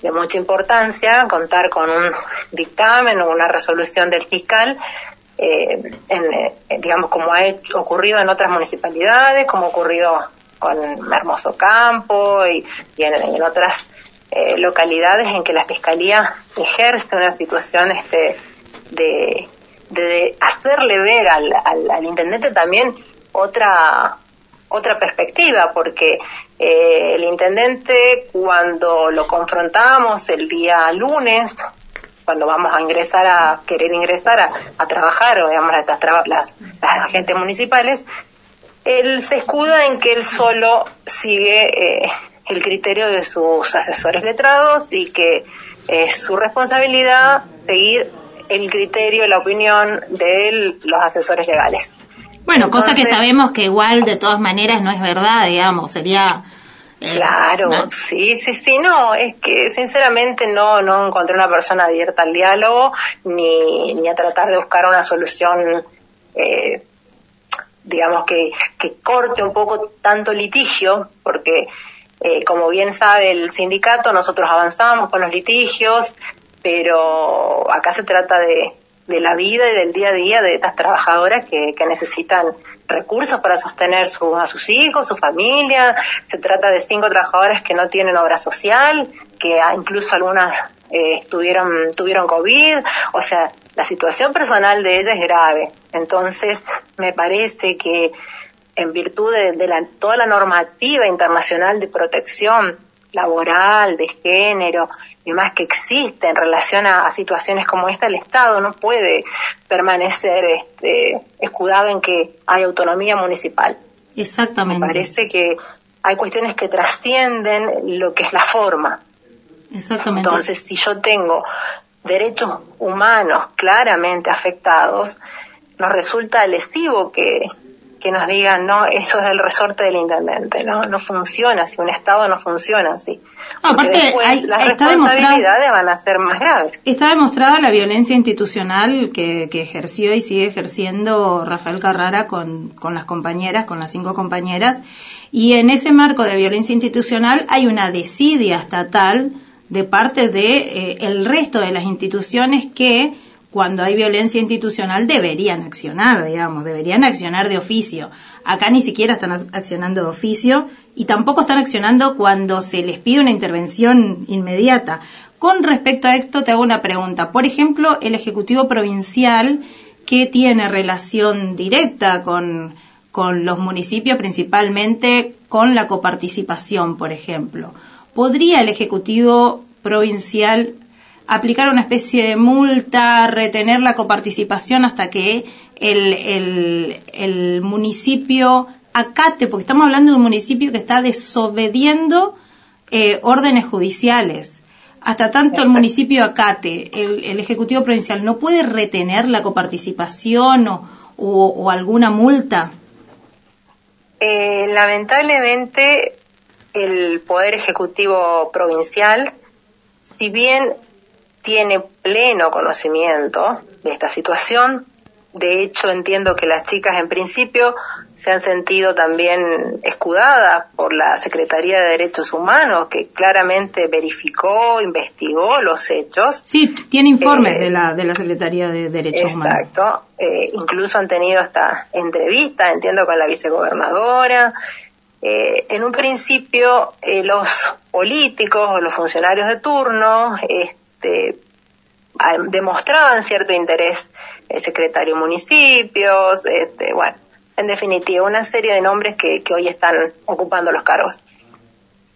de mucha importancia contar con un dictamen o una resolución del fiscal, eh, en, eh, digamos, como ha ocurrido en otras municipalidades, como ha ocurrido con Hermoso Campo y, en, otras eh, localidades en que la fiscalía ejerce una situación este, de, de hacerle ver al, al, al intendente también otra otra perspectiva, porque eh, el intendente cuando lo confrontamos el día lunes, cuando vamos a ingresar a querer ingresar a, trabajar, digamos, estas las, las agentes municipales, él se escuda en que él solo sigue eh, el criterio de sus asesores letrados y que es su responsabilidad seguir el criterio, la opinión de los asesores legales. Bueno, cosa que sabemos que igual de todas maneras no es verdad, digamos, sería... Eh, claro, sí, sí, sí, no, es que sinceramente no, no encontré una persona abierta al diálogo ni, ni a tratar de buscar una solución, eh, digamos, que, que corte un poco tanto litigio, porque eh, como bien sabe el sindicato, nosotros avanzamos con los litigios, pero acá se trata de, de la vida y del día a día de estas trabajadoras que, que necesitan recursos para sostener su, a sus hijos, su familia. Se trata de cinco trabajadoras que no tienen obra social, que incluso algunas eh, tuvieron, tuvieron COVID. O sea, la situación personal de ellas es grave. Entonces, me parece que en virtud de, de la, toda la normativa internacional de protección laboral, de género y más que existe en relación a, situaciones como esta, el Estado no puede permanecer este, escudado en que hay autonomía municipal. Exactamente. Me parece que hay cuestiones que trascienden lo que es la forma. Exactamente. Entonces, si yo tengo derechos humanos claramente afectados, nos resulta lesivo que, que nos digan, no, eso es del resorte del intendente, no, no funciona si un Estado no funciona así. aparte, las responsabilidades van a ser más graves. Está demostrada la violencia institucional que, que ejerció y sigue ejerciendo Rafael Carrara con, con las compañeras, con las cinco compañeras, y en ese marco de violencia institucional hay una desidia estatal de parte de eh, el resto de las instituciones que cuando hay violencia institucional deberían accionar, digamos, deberían accionar de oficio. Acá ni siquiera están accionando de oficio y tampoco están accionando cuando se les pide una intervención inmediata. Con respecto a esto, te hago una pregunta. Por ejemplo, el Ejecutivo Provincial, que tiene relación directa con, con los municipios, principalmente con la coparticipación, por ejemplo. ¿Podría el Ejecutivo Provincial aplicar una especie de multa, retener la coparticipación hasta que el, el, el municipio acate, porque estamos hablando de un municipio que está desobediendo eh, órdenes judiciales. Hasta tanto el municipio acate, el, Ejecutivo Provincial no puede retener la coparticipación o, o, alguna multa. Eh, lamentablemente el Poder Ejecutivo Provincial, si bien tiene pleno conocimiento de esta situación. De hecho, entiendo que las chicas en principio se han sentido también escudadas por la Secretaría de Derechos Humanos, que claramente verificó, investigó los hechos. Sí, tiene informes Eh, de, la, de la Secretaría de Derechos Humanos. Exacto. Eh, incluso han tenido esta entrevista, entiendo, con la vicegobernadora. Eh, en un principio, eh, los políticos o los funcionarios de turno este, a- demostraban cierto interés, el secretario municipios, este, bueno, en definitiva, una serie de nombres que, que hoy están ocupando los cargos.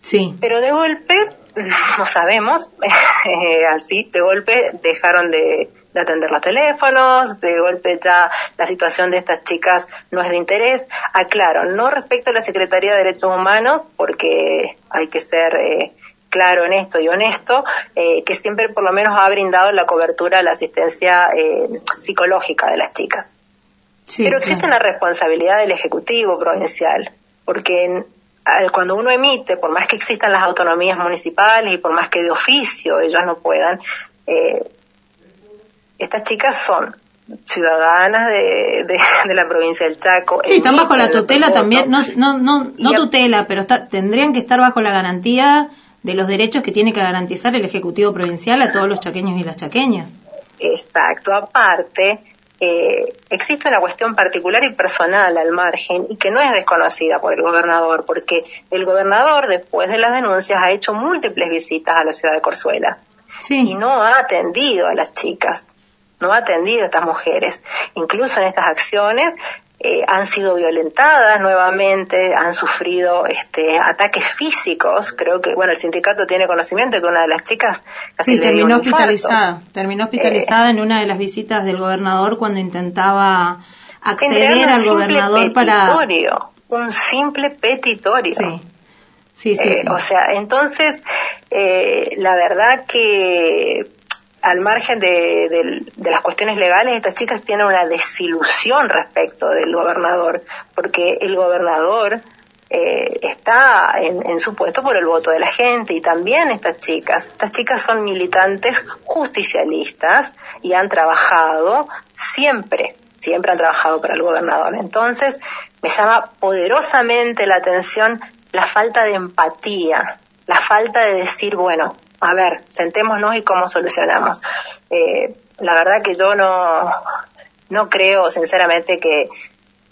Sí. Pero de golpe, no sabemos, eh, así, de golpe dejaron de, de atender los teléfonos, de golpe ya la situación de estas chicas no es de interés. Aclaro, no respecto a la Secretaría de Derechos Humanos, porque hay que ser eh, claro en esto y honesto, eh, que siempre por lo menos ha brindado la cobertura, la asistencia eh, psicológica de las chicas. sí, Pero existe claro. una responsabilidad del Ejecutivo provincial, porque en- al- cuando uno emite, por más que existan las autonomías municipales y por más que de oficio ellos no puedan, eh, estas chicas son ciudadanas de, de- de la provincia del Chaco. Sí, están bajo la tutela también, no, no, no, no tutela, pero está- tendrían que estar bajo la garantía de los derechos que tiene que garantizar el Ejecutivo Provincial a todos los chaqueños y las chaqueñas. Exacto. Aparte, eh, existe una cuestión particular y personal al margen y que no es desconocida por el gobernador, porque el gobernador, después de las denuncias, ha hecho múltiples visitas a la ciudad de Corzuela y Sí, no ha atendido a las chicas, no ha atendido a estas mujeres. Incluso en estas acciones eh, han sido violentadas nuevamente, han sufrido este, ataques físicos. Creo que, bueno, el sindicato tiene conocimiento que una de las chicas casi sí, le dio terminó un hospitalizada. Terminó hospitalizada en una de las visitas del gobernador cuando intentaba acceder al gobernador para... petitorio, Un simple petitorio. Sí, sí, sí. Eh, sí. O sea, entonces, eh, la verdad que al margen de, de las cuestiones legales, estas chicas tienen una desilusión respecto del gobernador, porque el gobernador eh, está en, en su puesto por el voto de la gente y también estas chicas. Estas chicas son militantes justicialistas y han trabajado siempre, siempre han trabajado para el gobernador. Entonces, me llama poderosamente la atención la falta de empatía, la falta de decir, bueno, a ver, sentémonos y cómo solucionamos. Eh, la verdad que yo no, no creo sinceramente que,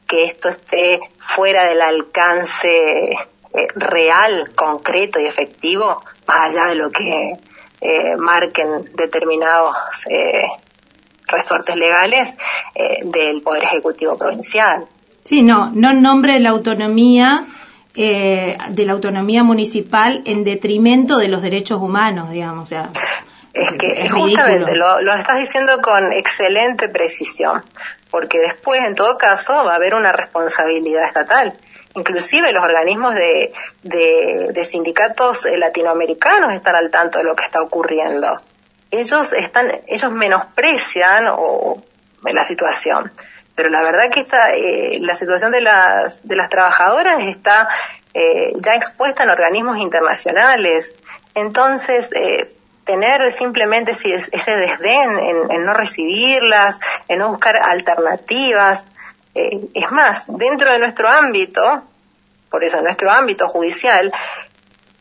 que esto esté fuera del alcance eh, real, concreto y efectivo, más allá de lo que eh, marquen determinados eh, resortes legales eh, del Poder Ejecutivo Provincial. Sí, no, no en nombre de la autonomía, eh, de la autonomía municipal en detrimento de los derechos humanos, digamos, o sea, Es que es justamente lo estás diciendo con excelente precisión, porque después, en todo caso, va a haber una responsabilidad estatal. Inclusive los organismos de, de, de sindicatos eh, latinoamericanos están al tanto de lo que está ocurriendo. Ellos están, ellos menosprecian o, la situación, pero la verdad que esta, eh, la situación de las, de las trabajadoras está eh, ya expuesta en organismos internacionales. Entonces, eh, tener simplemente si es- ese desdén en, en no recibirlas, en no buscar alternativas. Eh, es más, dentro de nuestro ámbito, por eso nuestro ámbito judicial,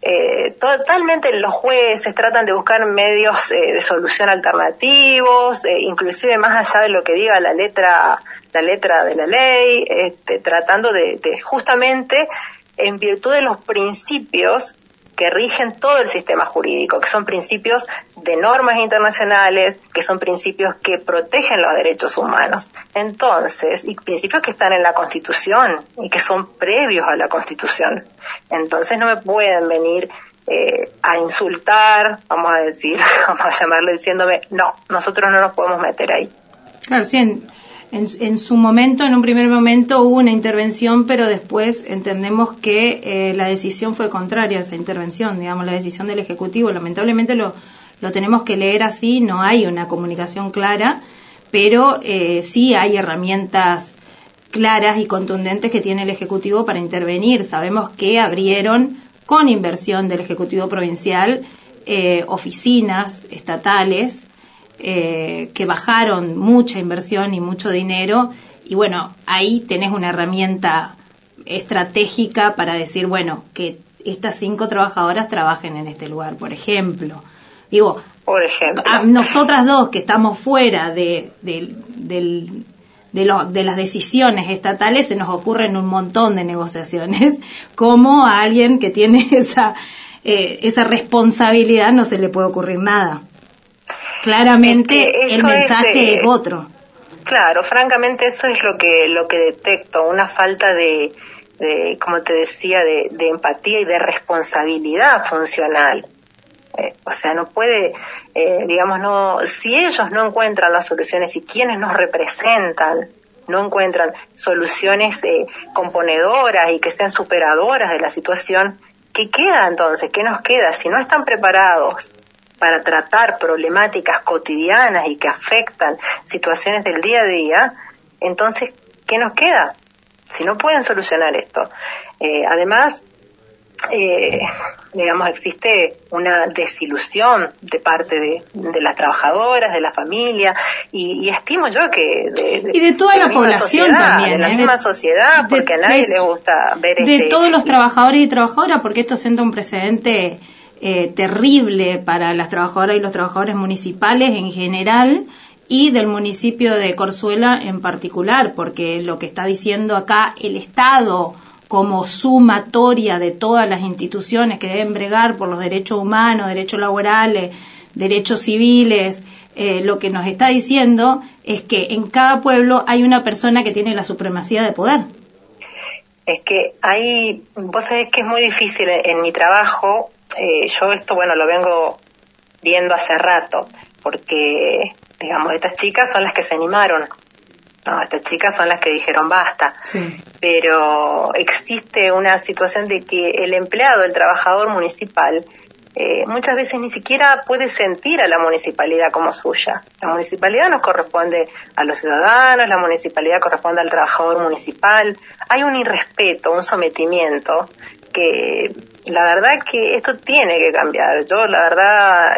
eh, totalmente los jueces tratan de buscar medios eh, de solución alternativos, eh, inclusive más allá de lo que diga la letra, la letra de la ley, este, tratando de, de justamente en virtud de los principios que rigen todo el sistema jurídico, que son principios de normas internacionales, que son principios que protegen los derechos humanos. Entonces, y principios que están en la Constitución y que son previos a la Constitución. Entonces no me pueden venir eh, a insultar, vamos a decir, vamos a llamarlo diciéndome, no, nosotros no nos podemos meter ahí. Claro, sí, en, su momento, en un primer momento hubo una intervención, pero después entendemos que eh, la decisión fue contraria a esa intervención, digamos, la decisión del Ejecutivo. Lamentablemente lo, lo tenemos que leer así, no hay una comunicación clara, pero eh, sí hay herramientas claras y contundentes que tiene el Ejecutivo para intervenir. Sabemos que abrieron con inversión del Ejecutivo Provincial eh, oficinas estatales eh, que bajaron mucha inversión y mucho dinero y bueno, ahí tenés una herramienta estratégica para decir, bueno, que estas cinco trabajadoras trabajen en este lugar, por ejemplo. Digo, Por ejemplo. a nosotras dos que estamos fuera de, de- del- de, lo- de las decisiones estatales se nos ocurren un montón de negociaciones, como a alguien que tiene esa, eh, esa responsabilidad no se le puede ocurrir nada. Claramente Es que el es, mensaje es otro. Claro, francamente eso es lo que lo que detecto, una falta de, de como te decía, de, de empatía y de responsabilidad funcional. Eh, o sea, no puede, eh, digamos, no, si ellos no encuentran las soluciones y quienes nos representan no encuentran soluciones eh, componedoras y que sean superadoras de la situación, ¿qué queda entonces? ¿Qué nos queda? Si no están preparados para tratar problemáticas cotidianas y que afectan situaciones del día a día, entonces, ¿qué nos queda? Si no pueden solucionar esto. Eh, además, eh, digamos, existe una desilusión de parte de, de las trabajadoras, de la familia, y, y estimo yo que de, Y de toda la misma población también, de la ¿eh? misma sociedad, porque a nadie le gusta ver de este, todos los trabajadores y trabajadoras, porque esto sienta un precedente eh, terrible para las trabajadoras y los trabajadores municipales en general y del municipio de Corzuela en particular, porque lo que está diciendo acá el Estado como sumatoria de todas las instituciones que deben bregar por los derechos humanos, derechos laborales, derechos civiles, eh, lo que nos está diciendo es que en cada pueblo hay una persona que tiene la supremacía de poder. Es que hay, vos sabés que es muy difícil en, mi trabajo, eh, yo esto, bueno, lo vengo viendo hace rato, porque, digamos, estas chicas son las que se animaron, no, estas chicas son las que dijeron basta, Sí. pero existe una situación de que el empleado, el trabajador municipal, eh, muchas veces ni siquiera puede sentir a la municipalidad como suya. La municipalidad nos corresponde a los ciudadanos, la municipalidad corresponde al trabajador municipal. Hay un irrespeto, un sometimiento que la verdad que esto tiene que cambiar. Yo la verdad,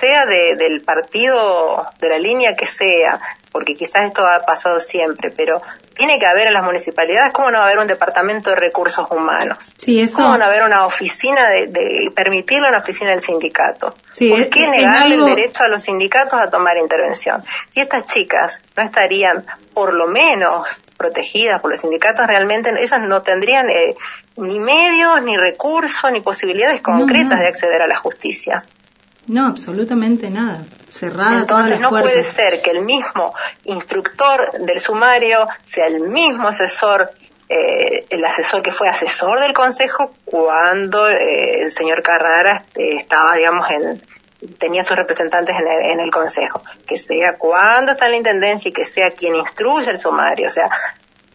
sea de- del partido, de la línea que sea, porque quizás esto ha pasado siempre, pero tiene que haber en las municipalidades, ¿cómo no va a haber un departamento de recursos humanos? Sí, eso. ¿Cómo no va a haber una oficina de, de permitirle una oficina del sindicato? Sí, ¿Por es- qué es negarle algo- el derecho a los sindicatos a tomar intervención? Si estas chicas no estarían por lo menos protegidas por los sindicatos, realmente ellas no tendrían eh, ni medios, ni recursos, ni posibilidades No, concretas no. de acceder a la justicia. No, absolutamente nada. Cerrada todas Entonces no puede ser que el mismo instructor del sumario sea el mismo asesor, eh, el asesor que fue asesor del consejo cuando eh, el señor Carrara eh, estaba, digamos, en tenía sus representantes en el, en el consejo, que sea cuando está en la intendencia y que sea quien instruye el sumario, o sea,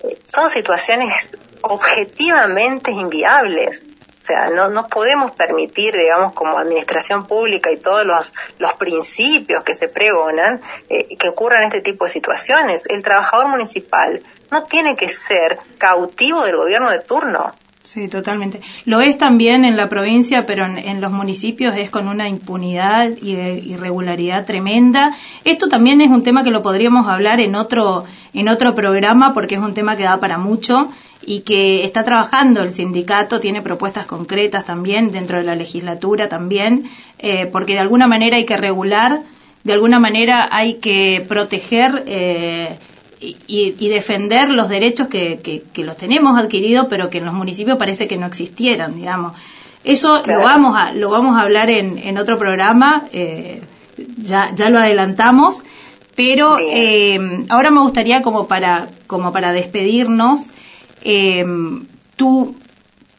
eh, son situaciones objetivamente inviables. O sea, no, no podemos permitir, digamos, como administración pública y todos los, los principios que se pregonan, eh, que ocurran este tipo de situaciones. El trabajador municipal no tiene que ser cautivo del gobierno de turno. Sí, totalmente. Lo es también en la provincia, pero en, en los municipios es con una impunidad y de irregularidad tremenda. Esto también es un tema que lo podríamos hablar en otro en otro programa porque es un tema que da para mucho y que está trabajando el sindicato, tiene propuestas concretas también dentro de la legislatura también, eh, porque de alguna manera hay que regular, de alguna manera hay que proteger eh, y, y defender los derechos que, que, que los tenemos adquiridos, pero que en los municipios parece que no existieran, digamos. Eso Claro. lo vamos a lo vamos a hablar en, en otro programa, eh, ya ya lo adelantamos, pero eh, ahora me gustaría como para como para despedirnos eh, tu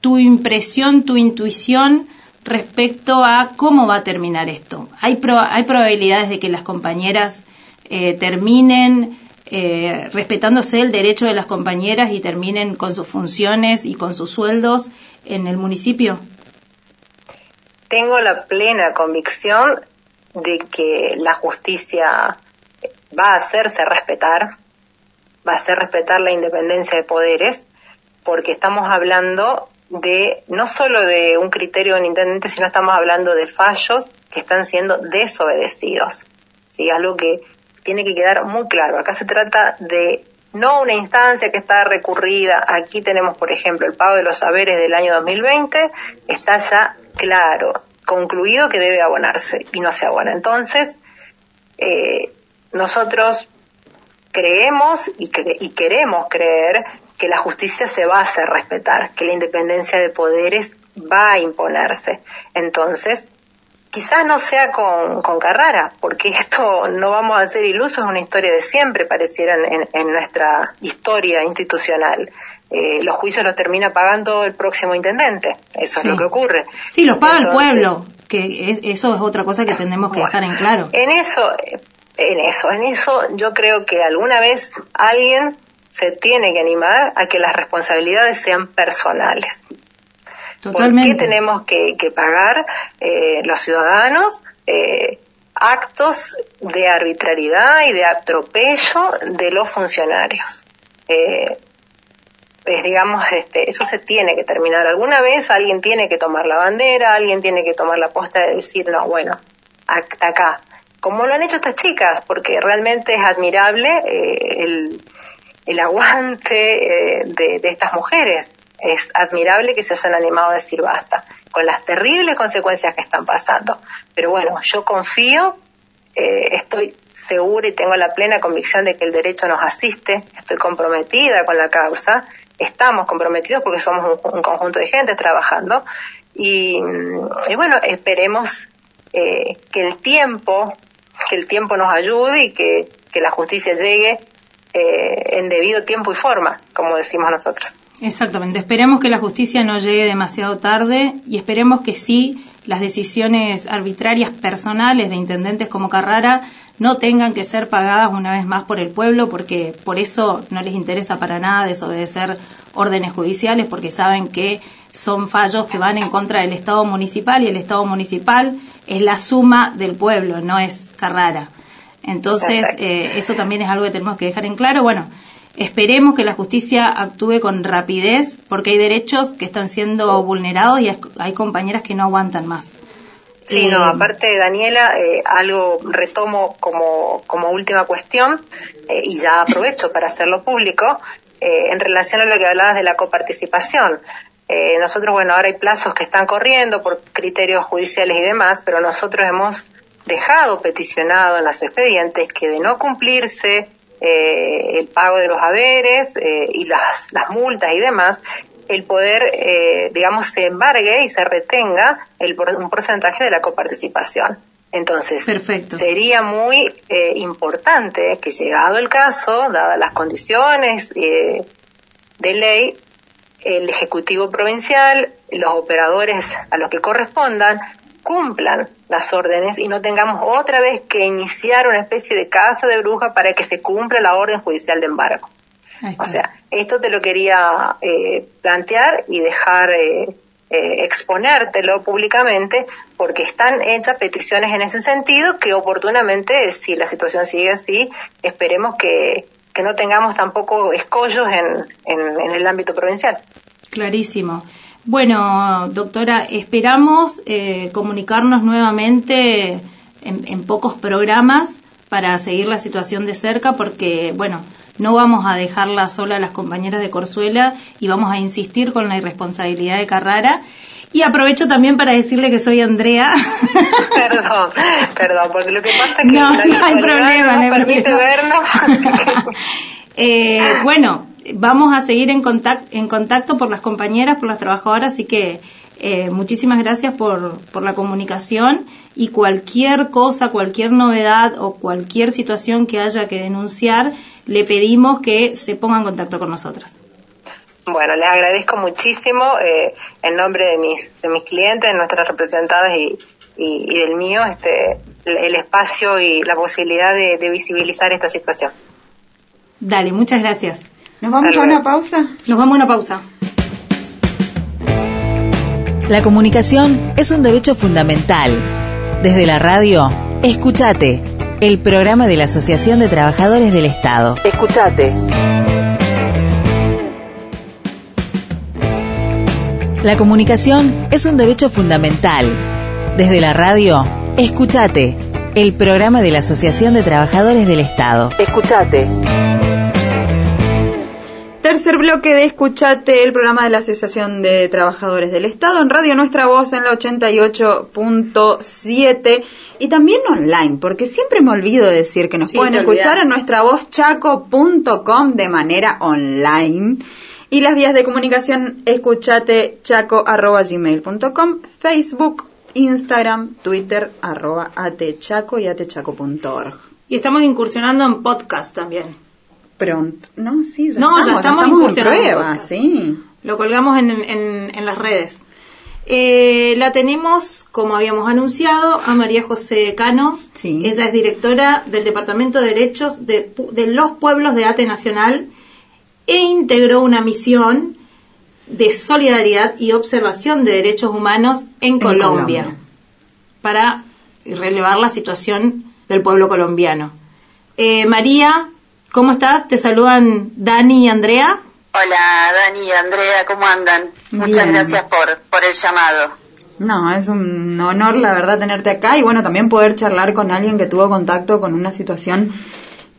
tu impresión, tu intuición respecto a cómo va a terminar esto. Hay hay probabilidades de que las compañeras eh, terminen eh, respetándose el derecho de las compañeras y terminen con sus funciones y con sus sueldos en el municipio? Tengo la plena convicción de que la justicia va a hacerse respetar, va a hacer respetar la independencia de poderes, porque estamos hablando de no solo de un criterio de un intendente, sino estamos hablando de fallos que están siendo desobedecidos. ¿sí? Algo que tiene que quedar muy claro. Acá se trata de no una instancia que está recurrida. Aquí tenemos, por ejemplo, el pago de los saberes del año 2020, está ya claro, concluido que debe abonarse y no se abona. Entonces, eh, nosotros creemos y, y queremos creer que la justicia se va a hacer respetar, que la independencia de poderes va a imponerse. Entonces, quizás no sea con, con Carrara, porque esto no vamos a ser ilusos, es una historia de siempre, pareciera en, en nuestra historia institucional. Eh, los juicios los termina pagando el próximo intendente, eso es lo que ocurre. Sí, los paga el pueblo, que eso es otra cosa que tenemos que dejar en claro. En eso, en eso, en eso yo creo que alguna vez alguien se tiene que animar a que las responsabilidades sean personales. ¿Por qué tenemos que, pagar eh, los ciudadanos eh, actos de arbitrariedad y de atropello de los funcionarios? Eh, digamos, este, eso se tiene que terminar. Alguna vez alguien tiene que tomar la bandera, alguien tiene que tomar la posta de decir, no, bueno, hasta acá. Como lo han hecho estas chicas, porque realmente es admirable el, el aguante de, de estas mujeres. Es admirable que se hayan animado a decir basta, con las terribles consecuencias que están pasando. Pero bueno, yo confío, eh, estoy segura y tengo la plena convicción de que el derecho nos asiste, estoy comprometida con la causa, estamos comprometidos porque somos un, conjunto de gente trabajando. Y, bueno, esperemos eh, que el tiempo, que el tiempo nos ayude y que, que la justicia llegue eh, en debido tiempo y forma, como decimos nosotros. Exactamente. Esperemos que la justicia no llegue demasiado tarde y esperemos que sí las decisiones arbitrarias personales de intendentes como Carrara no tengan que ser pagadas una vez más por el pueblo, porque por eso no les interesa para nada desobedecer órdenes judiciales, porque saben que son fallos que van en contra del Estado municipal y el Estado municipal es la suma del pueblo, no es Carrara. Entonces, eh, eso también es algo que tenemos que dejar en claro. Bueno, Esperemos que la justicia actúe con rapidez porque hay derechos que están siendo vulnerados y hay compañeras que no aguantan más. Sí, no, eh, aparte, Daniela, eh, algo retomo como, como última cuestión eh, y ya aprovecho para hacerlo público en relación a lo que hablabas de la coparticipación. nosotros, bueno, ahora hay plazos que están corriendo por criterios judiciales y demás, pero nosotros hemos dejado peticionado en los expedientes que de no cumplirse eh, el pago de los haberes eh, y las, las multas y demás, el poder, eh, digamos, se embargue y se retenga el, un porcentaje de la coparticipación. Entonces, sería muy eh, importante que llegado el caso, dadas las condiciones de ley, el Ejecutivo Provincial, los operadores a los que correspondan, cumplan las órdenes y no tengamos otra vez que iniciar una especie de casa de bruja para que se cumpla la orden judicial de embargo. O sea, esto te lo quería eh, plantear y dejar eh, eh, exponértelo públicamente porque están hechas peticiones en ese sentido que oportunamente, si la situación sigue así, esperemos que, que no tengamos tampoco escollos en, en, en el ámbito provincial. Clarísimo. Bueno, doctora, esperamos eh, comunicarnos nuevamente en, pocos programas para seguir la situación de cerca porque, bueno, no vamos a dejarla sola a las compañeras de Corzuela y vamos a insistir con la irresponsabilidad de Carrara. Y aprovecho también para decirle que soy Andrea. Perdón, perdón, porque lo que pasa es que no, no hay problema, no, permite vernos. eh, bueno, vamos a seguir en, contacto, en contacto por las compañeras, por las trabajadoras, así que eh, muchísimas gracias por, por la comunicación y cualquier cosa, cualquier novedad o cualquier situación que haya que denunciar, le pedimos que se ponga en contacto con nosotras. Bueno, les agradezco muchísimo eh, en nombre de mis, de mis clientes, de nuestras representadas y, y, del mío, este, el espacio y la posibilidad de, de visibilizar esta situación. Dale, muchas gracias. ¿Nos vamos a una pausa? Nos vamos a una pausa. La comunicación es un derecho fundamental. Desde la radio, escúchate, el programa de la Asociación de Trabajadores del Estado. Escúchate. La comunicación es un derecho fundamental. Desde la radio, escúchate, el programa de la Asociación de Trabajadores del Estado. Escuchate. Tercer bloque de Escuchate, el programa de la Asociación de Trabajadores del Estado en Radio Nuestra Voz en la 88.7 y también online, porque siempre me olvido de decir que nos Sí, pueden escuchar en nuestra voz chaco.com de manera online y las vías de comunicación escuchate chaco arroba gmail.com, Facebook, Instagram, Twitter arroba atechaco y atechaco.org. Y estamos incursionando en podcast también. Pronto, ¿no? Sí, ya No, ya estamos, estamos en prueba, sí. Lo colgamos en, en- en las redes. Eh, la tenemos, como habíamos anunciado, a María José Cano. Sí. Ella es directora del Departamento de Derechos de, de los Pueblos de ATE Nacional e integró una misión de solidaridad y observación de derechos humanos en, Colombia, Colombia. para relevar la situación del pueblo colombiano. Eh, María, ¿cómo estás? Te saludan Dani y Andrea. Hola Dani y Andrea, ¿cómo andan? Muchas gracias por, por el llamado. No, es un honor la verdad tenerte acá y bueno, también poder charlar con alguien que tuvo contacto con una situación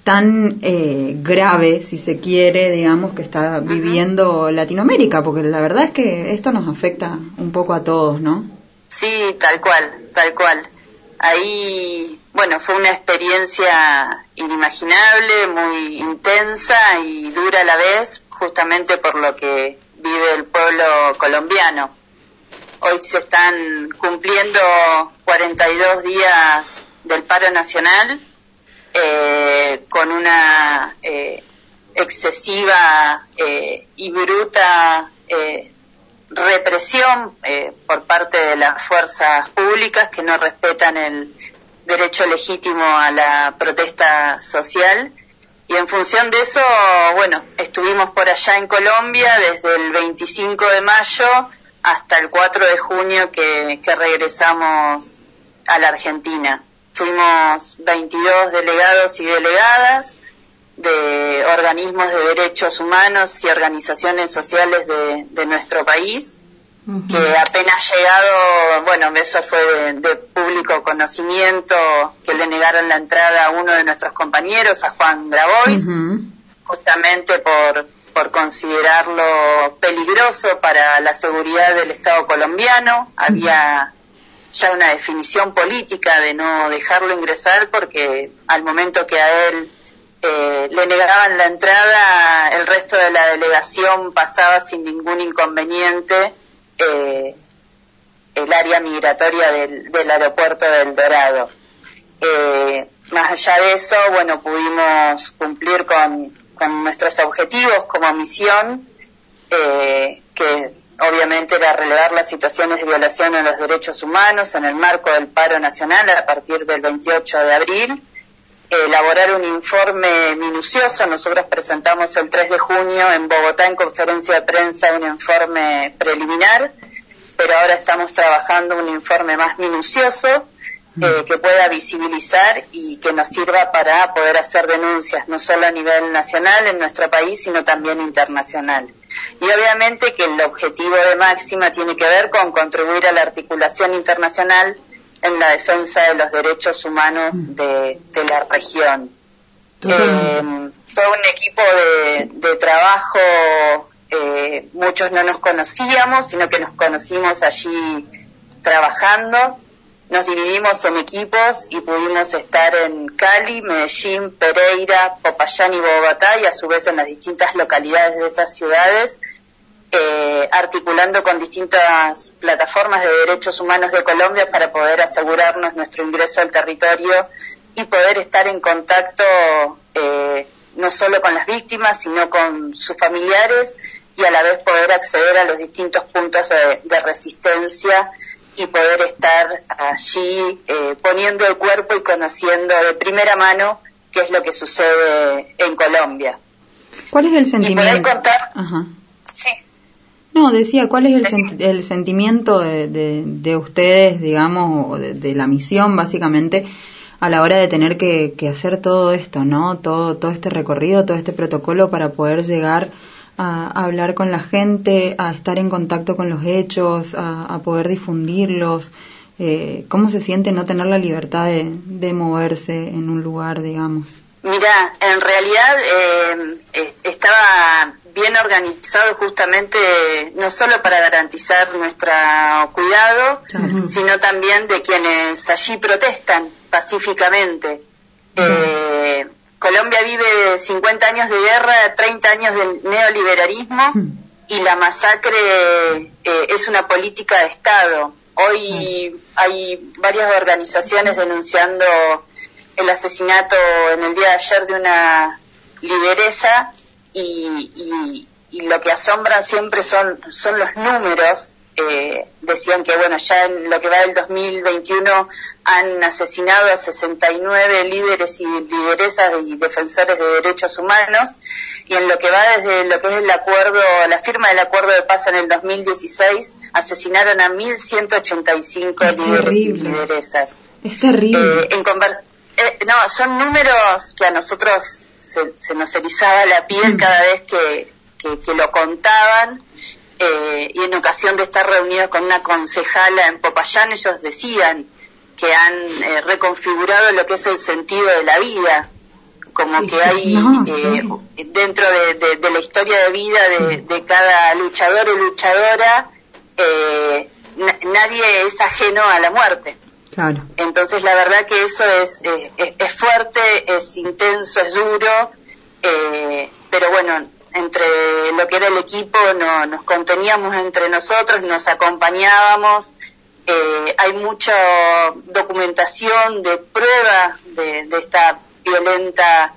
tan eh, grave, si se quiere, digamos, que está viviendo Latinoamérica, porque la verdad es que esto nos afecta un poco a todos, ¿no? Sí, tal cual, tal cual. Ahí, bueno, fue una experiencia inimaginable, muy intensa y dura a la vez, justamente por lo que vive el pueblo colombiano. Hoy se están cumpliendo 42 días del paro nacional eh, con una eh, excesiva eh, y bruta eh, represión eh, por parte de las fuerzas públicas que no respetan el derecho legítimo a la protesta social. Y en función de eso, bueno, estuvimos por allá en Colombia desde el 25 de mayo hasta el 4 de junio que, que regresamos a la Argentina. Fuimos 22 delegados y delegadas de organismos de derechos humanos y organizaciones sociales de, de nuestro país, que apenas llegado, bueno, eso fue de, de público conocimiento, que le negaron la entrada a uno de nuestros compañeros, a Juan Grabois, justamente por, por considerarlo peligroso para la seguridad del Estado colombiano. Había ya una definición política de no dejarlo ingresar porque al momento que a él eh, le negaban la entrada, el resto de la delegación pasaba sin ningún inconveniente eh, el área migratoria del, del aeropuerto del Dorado. Eh, más allá de eso, bueno, pudimos cumplir con, con nuestros objetivos como misión, eh, que obviamente era relevar las situaciones de violación de los derechos humanos en el marco del paro nacional a partir del 28 de abril, elaborar un informe minucioso. Nosotros presentamos el 3 de junio en Bogotá en conferencia de prensa un informe preliminar, pero ahora estamos trabajando un informe más minucioso eh, que pueda visibilizar y que nos sirva para poder hacer denuncias, no solo a nivel nacional en nuestro país, sino también internacional. Y obviamente que el objetivo de Máxima tiene que ver con contribuir a la articulación internacional en la defensa de los derechos humanos de, de la región. Eh, fue un equipo de, de trabajo, eh, muchos no nos conocíamos, sino que nos conocimos allí trabajando. Nos dividimos en equipos y pudimos estar en Cali, Medellín, Pereira, Popayán y Bogotá y a su vez en las distintas localidades de esas ciudades, eh, articulando con distintas plataformas de derechos humanos de Colombia para poder asegurarnos nuestro ingreso al territorio y poder estar en contacto eh, no solo con las víctimas, sino con sus familiares y a la vez poder acceder a los distintos puntos de, de resistencia y poder estar allí eh, poniendo el cuerpo y conociendo de primera mano qué es lo que sucede en Colombia. ¿Cuál es el Y poder sentimiento? contar, Ajá. sí, No, decía, ¿cuál es el, el sentimiento de, de- de ustedes, digamos, o de, de la misión, básicamente, a la hora de tener que, que hacer todo esto, ¿no? Todo, todo este recorrido, todo este protocolo para poder llegar a, a hablar con la gente, a estar en contacto con los hechos, a, a poder difundirlos. Eh, ¿Cómo se siente no tener la libertad de moverse en un lugar, digamos? Mira, en realidad eh, estaba bien organizado justamente no solo para garantizar nuestro cuidado, sino también de quienes allí protestan pacíficamente. Eh, Colombia vive 50 años de guerra, 30 años de neoliberalismo y la masacre eh, es una política de Estado. Hoy hay varias organizaciones denunciando el asesinato en el día de ayer de una lideresa y, y- y lo que asombra siempre son, son los números. Eh, decían que, bueno, ya en lo que va del 2021 han asesinado a 69 líderes y lideresas y defensores de derechos humanos y en lo que va desde lo que es el acuerdo, la firma del acuerdo de paz en el 2016, asesinaron a 1.185 Es líderes y terrible. lideresas. Es terrible. Eh, en conver- eh, no, son números que a nosotros se, se nos erizaba la piel Mm. cada vez que, que- que lo contaban. eh, y en ocasión de estar reunidos con una concejala en Popayán, ellos decían que han eh, reconfigurado lo que es el sentido de la vida, como Sí, que hay No, eh, sí. dentro de, de- de la historia de vida de, de cada luchador o luchadora, eh, na- nadie es ajeno a la muerte. Entonces la verdad que eso es, eh, es, es fuerte, es intenso, es duro, eh, pero bueno, entre lo que era el equipo no, nos conteníamos entre nosotros, nos acompañábamos, eh, hay mucha documentación de prueba de, de esta violenta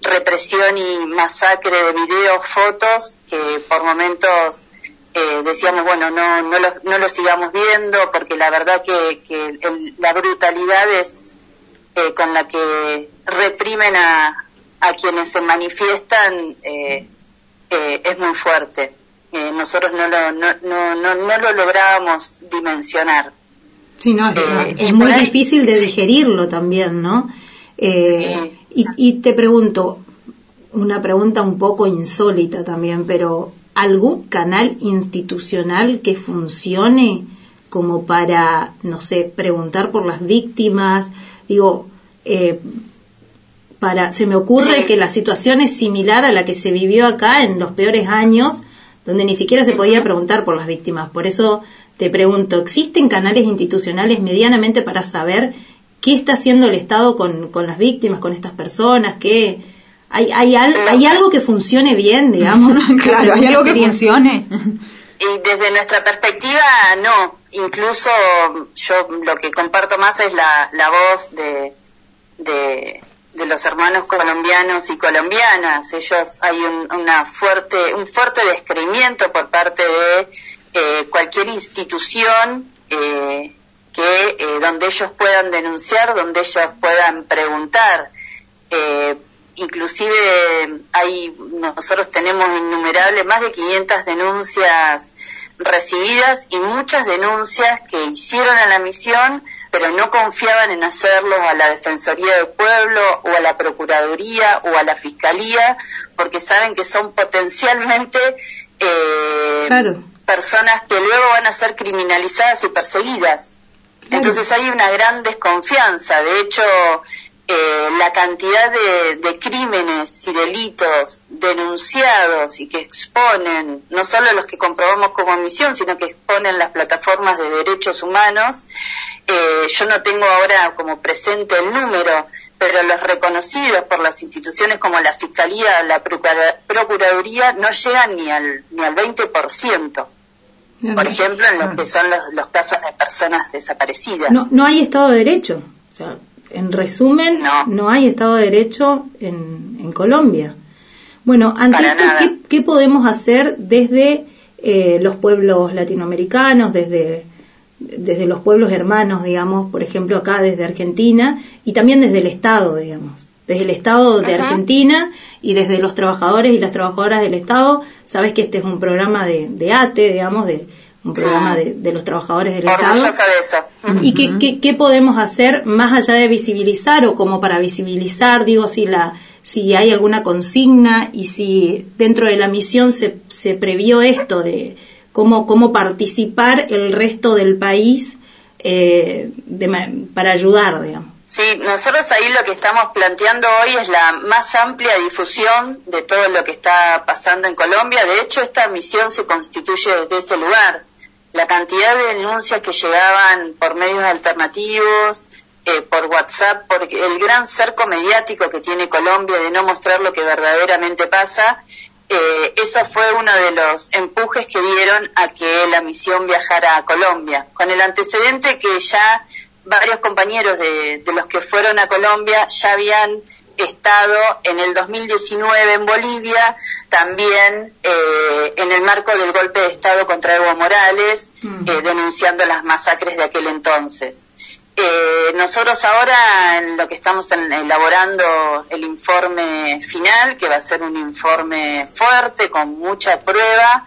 represión y masacre de videos, fotos, que por momentos eh, decíamos, bueno, no, no, lo, no lo sigamos viendo, porque la verdad que, que el- la brutalidad es eh, con la que reprimen a, a quienes se manifiestan eh, eh, es muy fuerte. Nosotros no lo, no, no, no, no lo lográbamos dimensionar. Sí, no, es, muy ahí- difícil de digerirlo también, ¿no? Eh, Sí. y, y te pregunto, una pregunta un poco insólita también, pero ¿algún canal institucional que funcione como para, no sé, preguntar por las víctimas? Digo, eh, para, se me ocurre Sí. que la situación es similar a la que se vivió acá en los peores años, donde ni siquiera se podía preguntar por las víctimas. Por eso te pregunto, ¿existen canales institucionales medianamente para saber qué está haciendo el Estado con, con las víctimas, con estas personas? ¿Qué, hay, hay, al- ¿Hay algo que funcione bien, digamos? claro, hay algo que Sería- funcione. Y desde nuestra perspectiva, no. Incluso yo lo que comparto más es la, la voz de, de, de los hermanos colombianos y colombianas. Ellos hay un, una fuerte, un fuerte descreimiento por parte de eh, cualquier institución eh, que eh, donde ellos puedan denunciar, donde ellos puedan preguntar. Inclusive hay nosotros tenemos innumerables más de 500 denuncias recibidas y muchas denuncias que hicieron a la misión pero no confiaban en hacerlo a la Defensoría del Pueblo o a la Procuraduría o a la Fiscalía porque saben que son potencialmente eh, Claro. personas que luego van a ser criminalizadas y perseguidas. Entonces hay una gran desconfianza. De hecho, eh, la cantidad de, de crímenes y delitos denunciados y que exponen, no solo los que comprobamos como misión, sino que exponen las plataformas de derechos humanos, eh, yo no tengo ahora como presente el número, pero los reconocidos por las instituciones como la Fiscalía o la Procura- Procuraduría no llegan ni al, ni al 20%. Por ejemplo, en lo que son los, los casos de personas desaparecidas. No, no hay Estado de Derecho. O sea, en resumen, No. hay Estado de Derecho en, en Colombia. Bueno, ante Para esto. ¿qué, qué podemos hacer desde eh, los pueblos latinoamericanos, desde, desde los pueblos hermanos, digamos, por ejemplo, acá desde Argentina, y también desde el Estado, digamos? Desde el Estado de. Argentina y desde los trabajadores y las trabajadoras del Estado, sabes que este es un programa de, de ATE, digamos, de un Sí. programa de, de los trabajadores del Estado. De eso. ¿Y qué, qué, qué podemos hacer más allá de visibilizar o como para visibilizar, digo, si la si hay alguna consigna y si dentro de la misión se, se previó esto de cómo, cómo participar el resto del país eh, de, para ayudar, digamos. Sí, nosotros ahí lo que estamos planteando hoy es la más amplia difusión de todo lo que está pasando en Colombia. De hecho, esta misión se constituye desde ese lugar. La cantidad de denuncias que llegaban por medios alternativos, eh, por WhatsApp, porque el gran cerco mediático que tiene Colombia de no mostrar lo que verdaderamente pasa, eh, eso fue uno de los empujes que dieron a que la misión viajara a Colombia, con el antecedente que ya varios compañeros de, los que fueron a Colombia ya habían estado en el 2019 en Bolivia, también eh, en el marco del golpe de Estado contra Evo Morales, mm. denunciando las masacres de aquel entonces. Eh, nosotros ahora en lo que estamos elaborando el informe final, que va a ser un informe fuerte, con mucha prueba,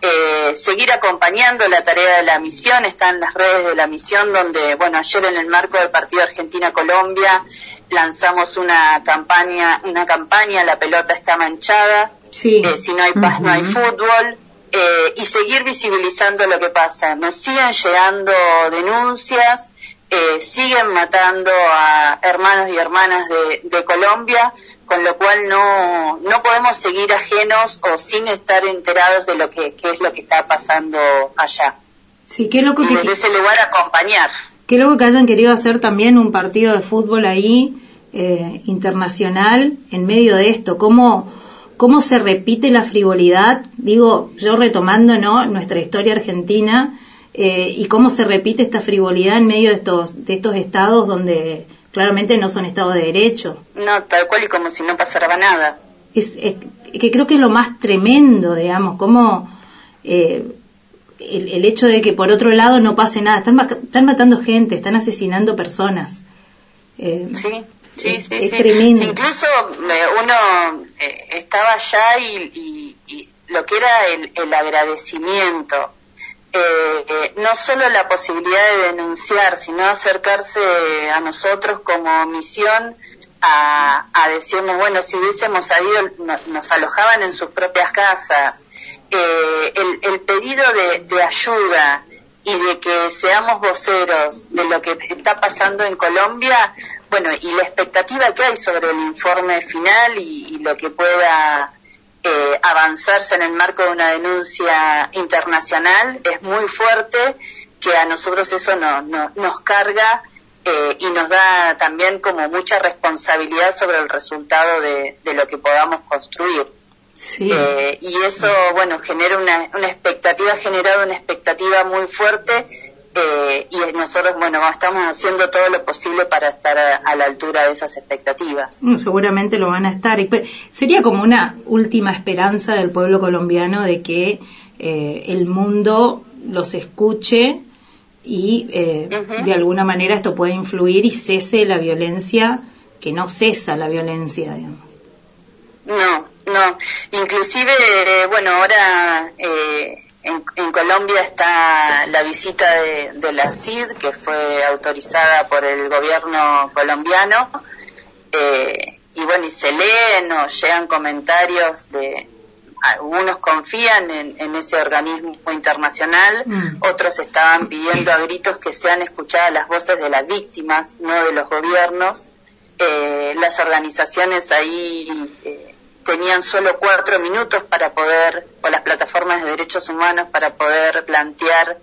eh, seguir acompañando la tarea de la misión, están las redes de la misión donde, bueno, ayer en el marco del partido Argentina-Colombia lanzamos una campaña, una campaña, la pelota está manchada, eh, si no hay paz no hay fútbol, eh, y seguir visibilizando lo que pasa. Nos siguen llegando denuncias, eh, siguen matando a hermanos y hermanas de, Colombia, con lo cual no, no podemos seguir ajenos o sin estar enterados de lo que, es lo que está pasando allá. Sí, qué loco y desde ese lugar acompañar. Qué loco que hayan querido hacer también un partido de fútbol ahí, eh, internacional, en medio de esto. ¿Cómo, ¿Cómo se repite la frivolidad? Digo, yo retomando ¿no? nuestra historia argentina, eh, y cómo se repite esta frivolidad en medio de estos, de estos estados donde claramente no son estados de derecho. No, tal cual y como si no pasara nada. Es, que creo que es lo más tremendo, digamos, como eh, el, hecho de que por otro lado no pase nada. Están, están matando gente, están asesinando personas. Eh, sí. Sí, sí, es Tremendo. Incluso uno estaba allá y, lo que era el, el agradecimiento eh, no solo la posibilidad de denunciar, sino acercarse a nosotros como misión a, decirnos, bueno, si hubiésemos sabido, nos alojaban en sus propias casas, eh, el, pedido de, ayuda y de que seamos voceros de lo que está pasando en Colombia, bueno, y la expectativa que hay sobre el informe final y lo que pueda eh, avanzarse en el marco de una denuncia internacional es muy fuerte, que a nosotros eso no, nos carga eh, y nos da también como mucha responsabilidad sobre el resultado de, lo que podamos construir. Eh, y eso, bueno, genera una, una expectativa, ha generado una expectativa muy fuerte eh, y nosotros, bueno, estamos haciendo todo lo posible para estar a, la altura de esas expectativas. seguramente lo van a estar. Pues, sería como una última esperanza del pueblo colombiano de que eh, el mundo los escuche y eh, de alguna manera esto pueda influir y cese la violencia, que no cesa la violencia, digamos. No, no. Inclusive, bueno, ahora en, Colombia está la visita de, la CID, que fue autorizada por el gobierno colombiano, eh, y bueno, y se leen o llegan comentarios de, algunos confían en, ese organismo internacional, mm. otros estaban pidiendo a gritos que sean escuchadas las voces de las víctimas, no de los gobiernos. Eh, las organizaciones ahí eh, tenían solo cuatro minutos para poder, o las plataformas de derechos humanos, para poder plantear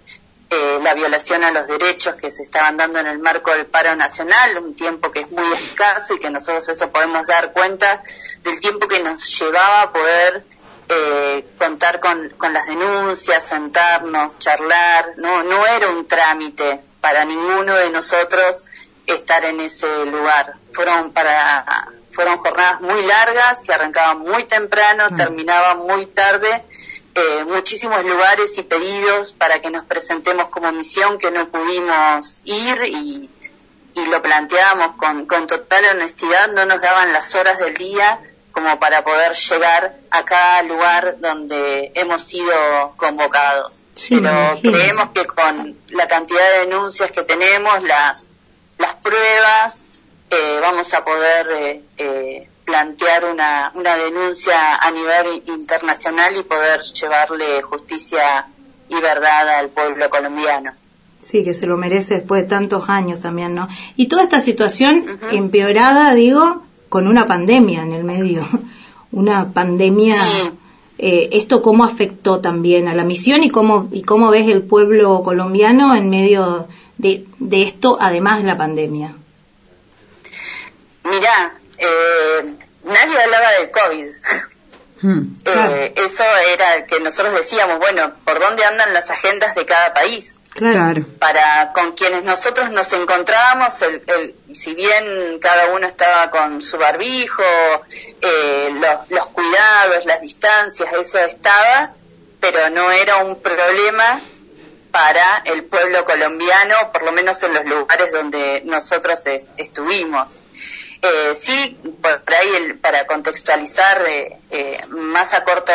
eh, la violación a los derechos que se estaban dando en el marco del paro nacional, un tiempo que es muy escaso y que nosotros eso podemos dar cuenta del tiempo que nos llevaba a poder eh, contar con, con las denuncias, sentarnos, charlar, no, no era un trámite para ninguno de nosotros estar en ese lugar. Fueron para fueron jornadas muy largas que arrancaban muy temprano, mm. terminaban muy tarde, eh, muchísimos lugares y pedidos para que nos presentemos como misión que no pudimos ir y, lo planteábamos con, con total honestidad, no nos daban las horas del día como para poder llegar a cada lugar donde hemos sido convocados. Pero creemos que con la cantidad de denuncias que tenemos, las, las pruebas, eh, vamos a poder eh, eh, plantear una, una denuncia a nivel internacional y poder llevarle justicia y verdad al pueblo colombiano. Sí, que se lo merece después de tantos años también, ¿no? Y toda esta situación empeorada, digo, con una pandemia en el medio. Una pandemia. Eh, ¿Esto cómo afectó también a la misión y cómo, y cómo ves el pueblo colombiano en medio de, de esto, además de la pandemia? Mirá, eh, nadie hablaba del COVID. Hmm. Eh, eso era que nosotros decíamos, bueno, ¿por dónde andan las agendas de cada país? Claro. Para con quienes nosotros nos encontrábamos, el, el- si bien cada uno estaba con su barbijo, eh, los, los cuidados, las distancias, eso estaba, pero no era un problema para el pueblo colombiano, por lo menos en los lugares donde nosotros es- estuvimos. Eh, sí, por ahí el- para contextualizar eh, eh, más a corto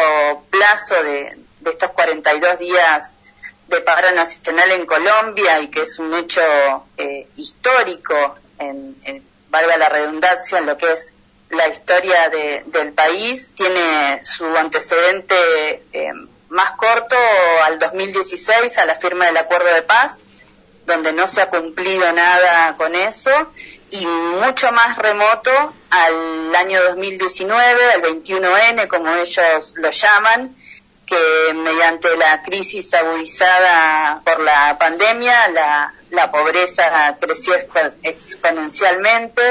plazo de, de estos 42 días de paro nacional en Colombia y que es un hecho eh, histórico, en, valga la redundancia, en lo que es la historia de- del país, tiene su antecedente eh, más corto al 2016, a la firma del acuerdo de paz, donde no se ha cumplido nada con eso, y mucho más remoto al año 2019, al 21N, como ellos lo llaman, que mediante la crisis agudizada por la pandemia, la, la pobreza creció expo- exponencialmente,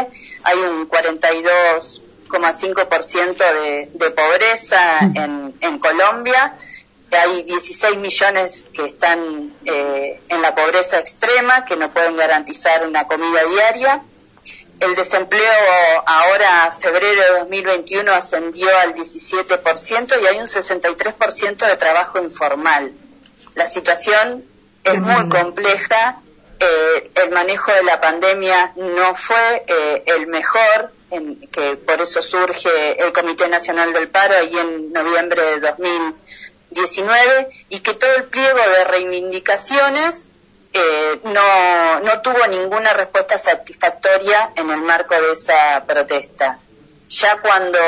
hay un 42,5% de, de pobreza en, en Colombia, hay 16 millones que están eh, en la pobreza extrema, que no pueden garantizar una comida diaria. El desempleo ahora, febrero de 2021, ascendió al 17% y hay un 63% de trabajo informal. La situación es muy compleja. eh, el manejo de la pandemia no fue eh, el mejor, en- que por eso surge el Comité Nacional del Paro ahí en noviembre de 2019 y que todo el pliego de reivindicaciones eh, no, no tuvo ninguna respuesta satisfactoria en el marco de esa protesta. Ya cuando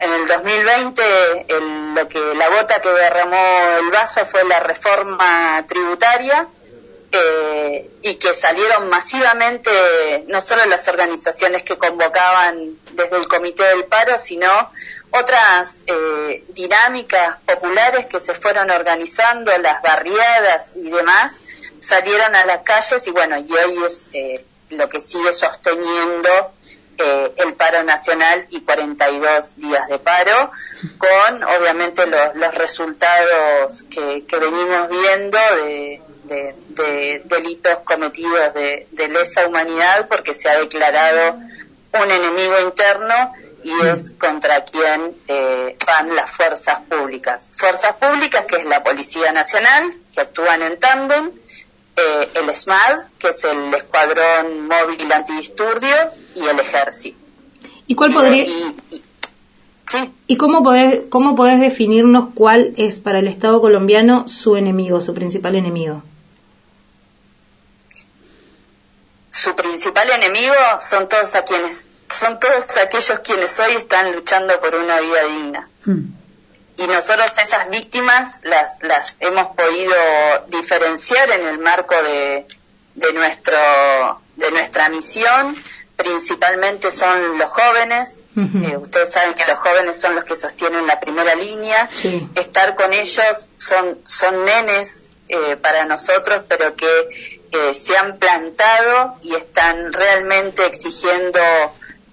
en el 2020 el- lo que la gota que derramó el vaso fue la reforma tributaria eh, y que salieron masivamente no solo las organizaciones que convocaban desde el Comité del Paro, sino otras eh, dinámicas populares que se fueron organizando, las barriadas y demás, salieron a las calles y bueno, y hoy es eh, lo que sigue sosteniendo eh, el paro nacional y 42 días de paro, con obviamente lo- los resultados que, que venimos viendo de, de- de delitos cometidos de, de lesa humanidad, porque se ha declarado un enemigo interno y es contra quien eh, van las fuerzas públicas. Fuerzas públicas que es la Policía Nacional, que actúan en tándem, eh, el SMAD, que es el Escuadrón Móvil Antidisturbios, y el Ejército. ¿Y cuál podría, Y- y- sí, y cómo podés, cómo podés definirnos cuál es para el Estado colombiano su enemigo, su principal enemigo? Su principal enemigo son todos a quienes son todos aquellos quienes hoy están luchando por una vida digna. Hmm. y nosotros esas víctimas las, las hemos podido diferenciar en el marco de, de nuestro de nuestra misión principalmente son los jóvenes. Eh, ustedes saben que los jóvenes son los que sostienen la primera línea Sí. estar con ellos son son nenes eh, para nosotros pero que se han plantado y están realmente exigiendo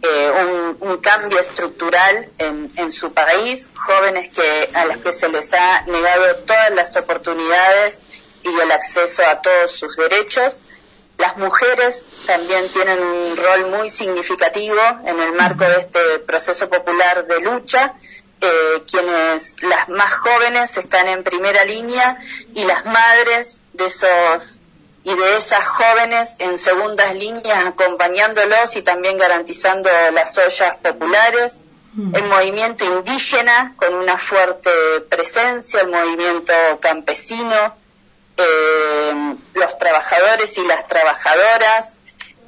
eh, un, cambio estructural en, en su país, jóvenes que a los que se les ha negado todas las oportunidades y el acceso a todos sus derechos. Las mujeres también tienen un rol muy significativo en el marco de este proceso popular de lucha. Eh, quienes las más jóvenes están en primera línea y las madres de esos y de esas jóvenes en segundas líneas acompañándolos y también garantizando las ollas populares, el movimiento indígena con una fuerte presencia, el movimiento campesino, eh, los trabajadores y las trabajadoras,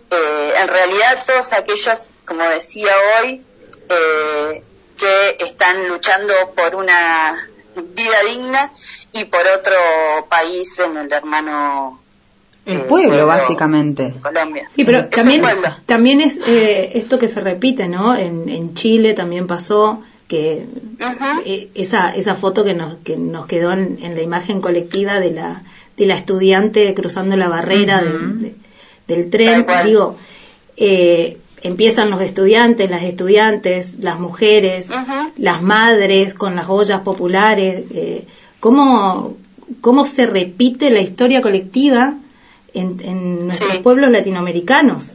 eh, en realidad todos aquellos, como decía hoy, eh, que están luchando por una vida digna y por otro país en el hermano El eh, pueblo, básicamente. Colombia. Sí, pero también, también es eh, esto que se repite, ¿no? En, en Chile también pasó que eh, esa, esa foto que nos, que nos quedó en, en la imagen colectiva de la, de la estudiante cruzando la barrera del- de- del tren, digo, eh, empiezan los estudiantes, las estudiantes, las mujeres, las madres con las ollas populares, eh, ¿cómo, cómo se repite la historia colectiva en, en nuestros Sí. pueblos latinoamericanos.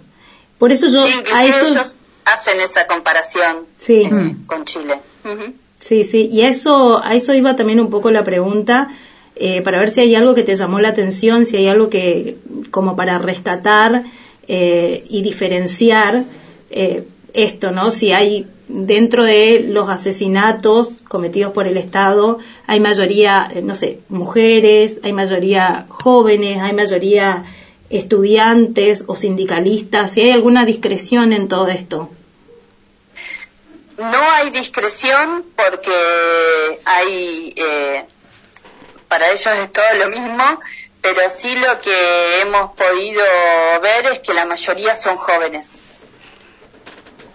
Por eso yo Sí, a eso ellos hacen esa comparación Sí. eh, Mm. con Chile. Ujú. Sí, sí, y a eso, a eso iba también un poco la pregunta, eh, para ver si hay algo que te llamó la atención, si hay algo que, como para rescatar eh, y diferenciar eh, esto, ¿no? Si hay dentro de los asesinatos cometidos por el Estado, hay mayoría, eh, no sé, mujeres, hay mayoría jóvenes, hay mayoría estudiantes o sindicalistas, si hay alguna discreción en todo esto. No hay discreción porque hay, eh, para ellos es todo lo mismo, pero sí lo que hemos podido ver es que la mayoría son jóvenes.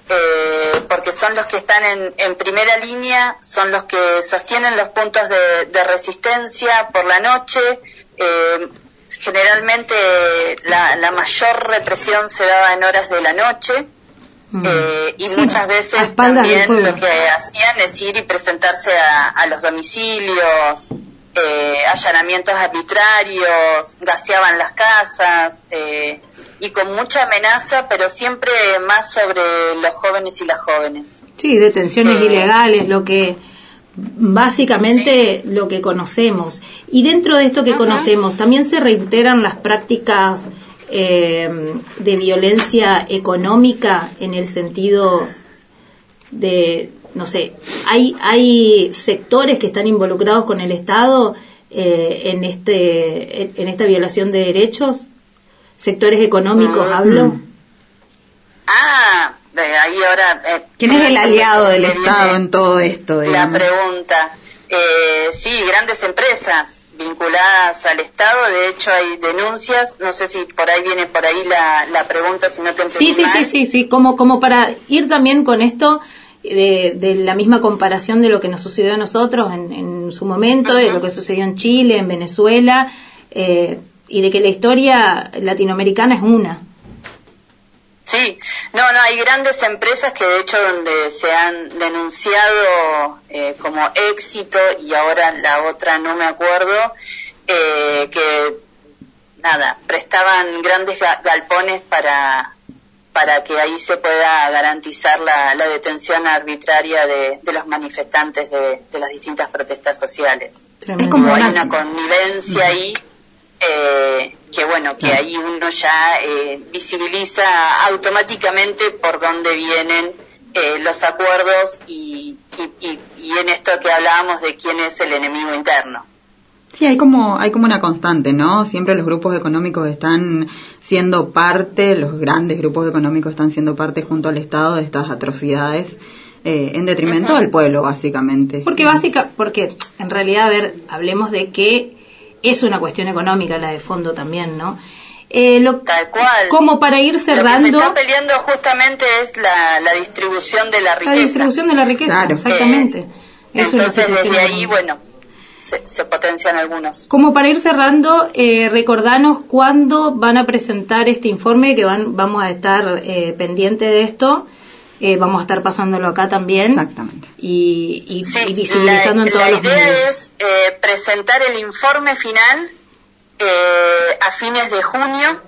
Eh, porque son los que están en, en primera línea, son los que sostienen los puntos de, de resistencia por la noche. Eh, generalmente la, la mayor represión se daba en horas de la noche. Mm. Eh, y Sí, muchas veces también lo que hacían es ir y presentarse a, a los domicilios, eh, allanamientos arbitrarios, gaseaban las casas eh, y con mucha amenaza, pero siempre más sobre los jóvenes y las jóvenes. Sí, detenciones Eh, ilegales, lo que básicamente lo que conocemos. Y dentro de esto que conocemos, también se reiteran las prácticas eh, de violencia económica en el sentido de, no sé, hay, hay sectores que están involucrados con el Estado eh, en, este, en, en esta violación de derechos, sectores económicos, Mm. hablo. Ah, de ahí ahora... eh, ¿Quién es el aliado del Estado en todo esto? La pregunta. Eh, sí, grandes empresas vinculadas al Estado, de hecho hay denuncias, no sé si por ahí viene por ahí la, la pregunta, si no te entendí Sí, sí, mal. sí, sí, sí, como, como para ir también con esto de, de la misma comparación de lo que nos sucedió a nosotros en, en su momento, de lo que sucedió en Chile, en Venezuela, eh, y de que la historia latinoamericana es una. Sí, no, no, hay grandes empresas que de hecho donde se han denunciado eh, como éxito y ahora la otra no me acuerdo, eh, que nada, prestaban grandes ga- galpones para para que ahí se pueda garantizar la, la detención arbitraria de, de los manifestantes de, de las distintas protestas sociales. Tremendo. Es como Hay una- connivencia ahí eh, que bueno, que ahí uno ya eh, visibiliza automáticamente por dónde vienen eh, los acuerdos y, y, y- y en esto que hablábamos de quién es el enemigo interno. Sí, hay como, hay como una constante, ¿no? Siempre los grupos económicos están siendo parte, los grandes grupos económicos están siendo parte junto al Estado de estas atrocidades eh, en detrimento del pueblo, básicamente. Porque básica, porque en realidad, a ver, hablemos de que es una cuestión económica la de fondo también, ¿no? Eh, lo, Tal cual. como para ir Lo que se cerrando está peleando justamente es la, la distribución de la la riqueza. distribución de la riqueza, Claro. exactamente. Eh, entonces desde ahí, económica. bueno, se, se potencian algunos. Como para ir cerrando, eh, recordanos cuándo van a presentar este informe, que van, vamos a estar eh, pendientes de esto, eh, vamos a estar pasándolo acá también Exactamente. y, y- Sí, y visibilizando la, en todos la los idea medios. es eh, presentar el informe final eh, a fines de junio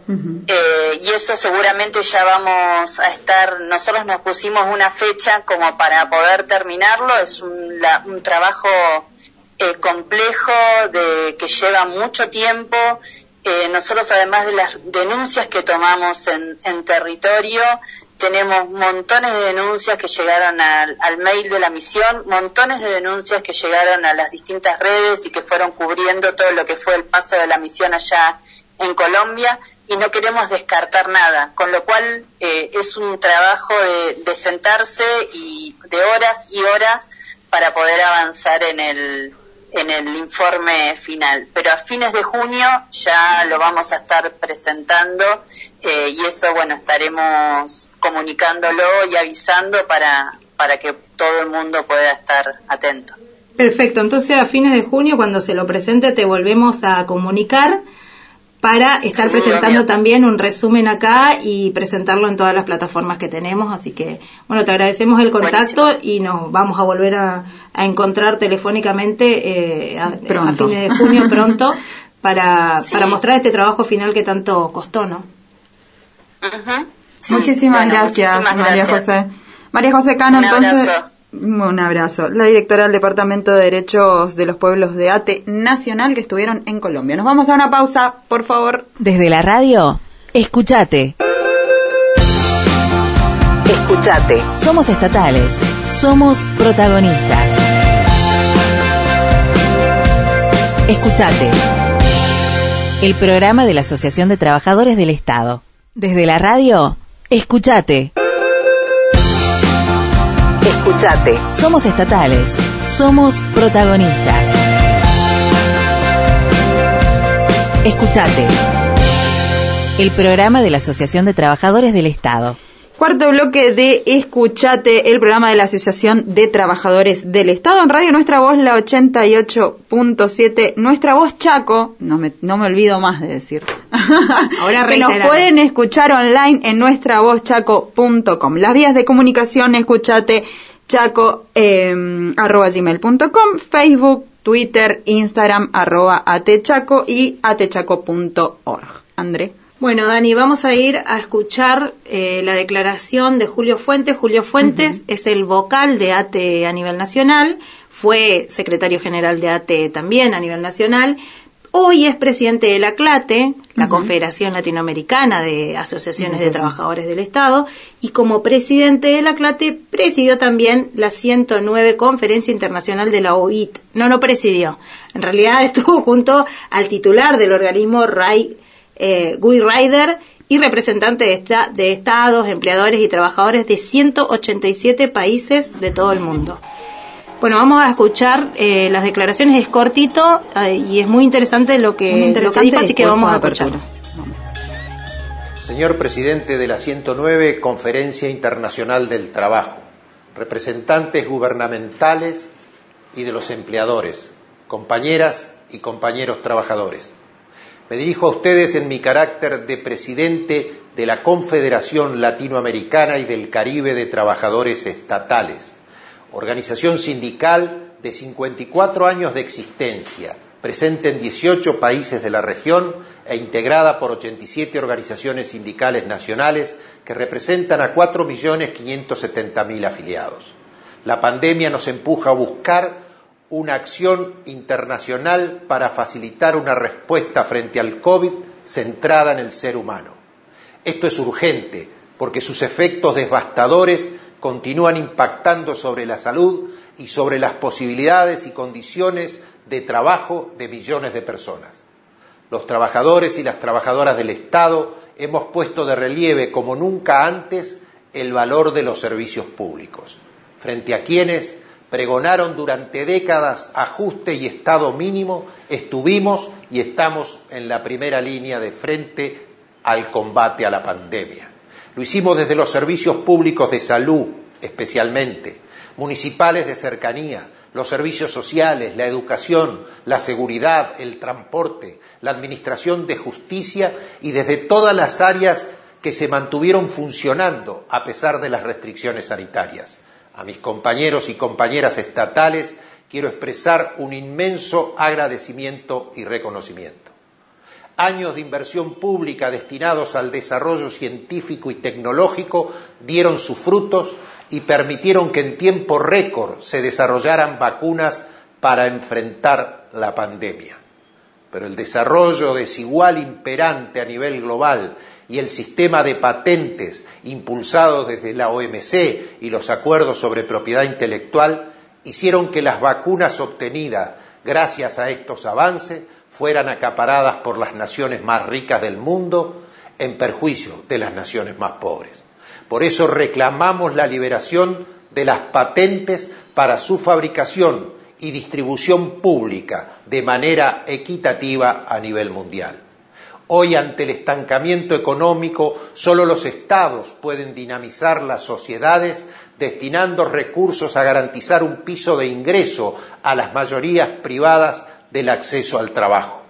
eh, y eso seguramente ya vamos a estar, nosotros nos pusimos una fecha como para poder terminarlo, es un, la- un trabajo eh, complejo de que lleva mucho tiempo. Eh, nosotros además de las denuncias que tomamos en, territorio, tenemos montones de denuncias que llegaron al, al mail de la misión, montones de denuncias que llegaron a las distintas redes y que fueron cubriendo todo lo que fue el paso de la misión allá en Colombia y no queremos descartar nada, con lo cual eh, es un trabajo de sentarse y de horas y horas para poder avanzar en el, en el informe final. Pero a fines de junio ya lo vamos a estar presentando eh, y eso, bueno, estaremos comunicándolo y avisando para, para que todo el mundo pueda estar atento. Perfecto, entonces a fines de junio cuando se lo presente te volvemos a comunicar para estar presentando también un resumen acá y presentarlo en todas las plataformas que tenemos. Así que, bueno, te agradecemos el contacto y nos vamos a volver a, a encontrar telefónicamente eh, a, fines de junio pronto para, Sí. para mostrar este trabajo final que tanto costó, ¿no? Sí, muchísimas bueno, gracias, muchísimas María. José. María José Cano, entonces. abrazo. Un abrazo. La directora del Departamento de Derechos de los Pueblos de ATE Nacional que estuvieron en Colombia. Nos vamos a una pausa, por favor. Desde la radio, escuchate. Escuchate. Somos estatales. Somos protagonistas. Escuchate. El programa de la Asociación de Trabajadores del Estado. Desde la radio, escuchate. Escuchate. Somos estatales. Somos protagonistas. Escuchate. El programa de la Asociación de Trabajadores del Estado. Cuarto bloque de Escuchate, el programa de la Asociación de Trabajadores del Estado en Radio Nuestra Voz, la 88.7. Nuestra Voz Chaco, no me, no me olvido más de decir. Ahora que nos pueden escuchar online en nuestravozchaco.com. Las vías de comunicación, escuchate chaco eh, arroba gmail.com, Facebook, Twitter, Instagram arroba atechaco y atechaco.org. André. Bueno, Dani, vamos a ir a escuchar eh, la declaración de Julio Fuentes. Julio Fuentes es el vocal de ATE a nivel nacional, fue secretario general de ATE también a nivel nacional. Hoy es presidente de la CLATE, la Confederación Latinoamericana de Asociaciones de Trabajadores del Estado, y como presidente de la CLATE presidió también la 109 Conferencia Internacional de la OIT. No, no presidió. En realidad estuvo junto al titular del organismo RAI, eh, Guy Ryder y representante de, esta- de estados, empleadores y trabajadores de 187 países de todo el mundo. Bueno, vamos a escuchar eh, las declaraciones, es cortito eh, y es muy interesante lo que, Un lo que interesante dijo, así que vamos a de escuchar. apertura. Señor presidente de la 109 Conferencia Internacional del Trabajo, representantes gubernamentales y de los empleadores, compañeras y compañeros trabajadores. Me dirijo a ustedes en mi carácter de presidente de la Confederación Latinoamericana y del Caribe de Trabajadores Estatales, organización sindical de 54 años de existencia, presente en 18 países de la región e integrada por 87 organizaciones sindicales nacionales que representan a 4.570.000 afiliados. La pandemia nos empuja a buscar una acción internacional para facilitar una respuesta frente al COVID centrada en el ser humano. Esto es urgente porque sus efectos devastadores continúan impactando sobre la salud y sobre las posibilidades y condiciones de trabajo de millones de personas. Los trabajadores y las trabajadoras del Estado hemos puesto de relieve como nunca antes el valor de los servicios públicos, frente a quienes pregonaron durante décadas ajuste y Estado mínimo, estuvimos y estamos en la primera línea de frente al combate a la pandemia. Lo hicimos desde los servicios públicos de salud, especialmente, municipales de cercanía, los servicios sociales, la educación, la seguridad, el transporte, la administración de justicia y desde todas las áreas que se mantuvieron funcionando a pesar de las restricciones sanitarias. A mis compañeros y compañeras estatales quiero expresar un inmenso agradecimiento y reconocimiento. Años de inversión pública destinados al desarrollo científico y tecnológico dieron sus frutos y permitieron que en tiempo récord se desarrollaran vacunas para enfrentar la pandemia. Pero el desarrollo desigual imperante a nivel global y el sistema de patentes impulsados desde la OMC y los acuerdos sobre propiedad intelectual hicieron que las vacunas obtenidas gracias a estos avances fueran acaparadas por las naciones más ricas del mundo en perjuicio de las naciones más pobres. Por eso reclamamos la liberación de las patentes para su fabricación y distribución pública de manera equitativa a nivel mundial. Hoy, ante el estancamiento económico, solo los estados pueden dinamizar las sociedades destinando recursos a garantizar un piso de ingreso a las mayorías privadas del acceso al trabajo.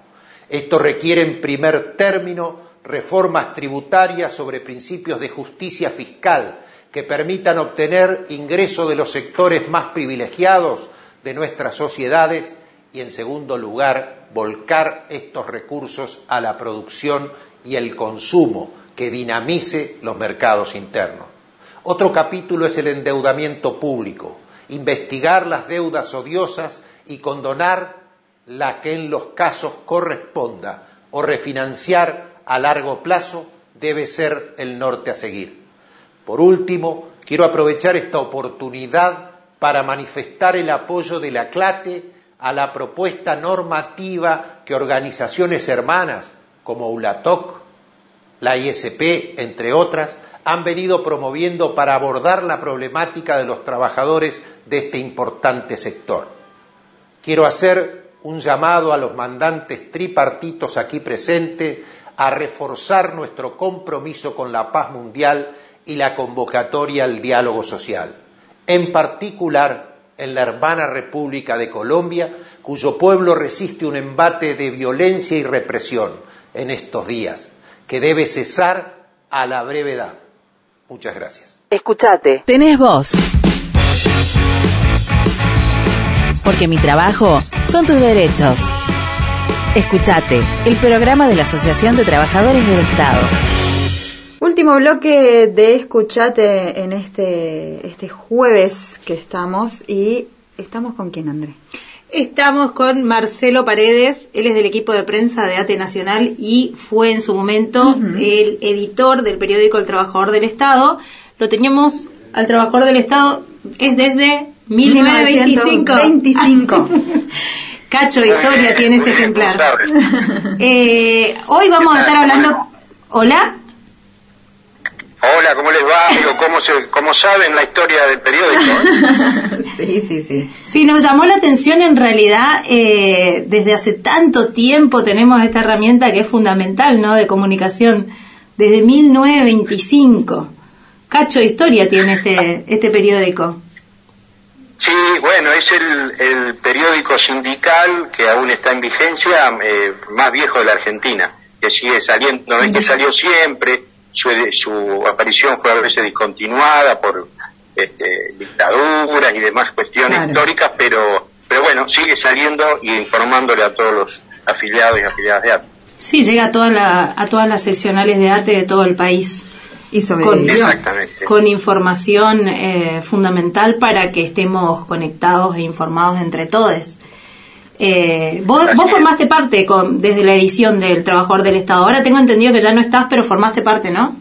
Esto requiere, en primer término, reformas tributarias sobre principios de justicia fiscal que permitan obtener ingreso de los sectores más privilegiados de nuestras sociedades y, en segundo lugar, volcar estos recursos a la producción y el consumo que dinamice los mercados internos. Otro capítulo es el endeudamiento público, investigar las deudas odiosas y condonar la que en los casos corresponda o refinanciar a largo plazo debe ser el norte a seguir. Por último, quiero aprovechar esta oportunidad para manifestar el apoyo de la CLATE a la propuesta normativa que organizaciones hermanas como ULATOC, la ISP, entre otras, han venido promoviendo para abordar la problemática de los trabajadores de este importante sector. Quiero hacer un llamado a los mandantes tripartitos aquí presentes a reforzar nuestro compromiso con la paz mundial y la convocatoria al diálogo social, en particular en la hermana República de Colombia, cuyo pueblo resiste un embate de violencia y represión en estos días, que debe cesar a la brevedad. Muchas gracias. Escuchate. Tenés voz. Porque mi trabajo son tus derechos. Escuchate, el programa de la Asociación de Trabajadores del Estado. Último bloque de Escuchate en este, este jueves que estamos y estamos con quién, André. Estamos con Marcelo Paredes, él es del equipo de prensa de ATE Nacional y fue en su momento el editor del periódico El Trabajador del Estado. Lo teníamos al Trabajador del Estado, es desde 1925. 25. Cacho Historia tiene ese ejemplar. Eh, hoy vamos a estar hablando. Hola. Hola, ¿cómo les va? ¿Cómo, se, cómo saben la historia del periódico? sí, sí, sí. Sí, nos llamó la atención en realidad, eh, desde hace tanto tiempo tenemos esta herramienta que es fundamental, ¿no? De comunicación, desde 1925. Cacho Historia tiene este, este periódico. Sí, bueno, es el, periódico sindical que aún está en vigencia eh, más viejo de la Argentina, que sigue saliendo, no es que salió siempre, su, su aparición fue a veces discontinuada por este, dictaduras y demás cuestiones históricas, pero, pero bueno, sigue saliendo y informándole a todos los afiliados y afiliadas de ATE. Sí, llega a, toda la, a todas las seccionales de ATE de todo el país y sobre con, con información eh, fundamental para que estemos conectados e informados entre todos. Eh, vos, vos formaste parte con, desde la edición del Trabajador del Estado. Ahora tengo entendido que ya no estás, pero formaste parte, ¿no?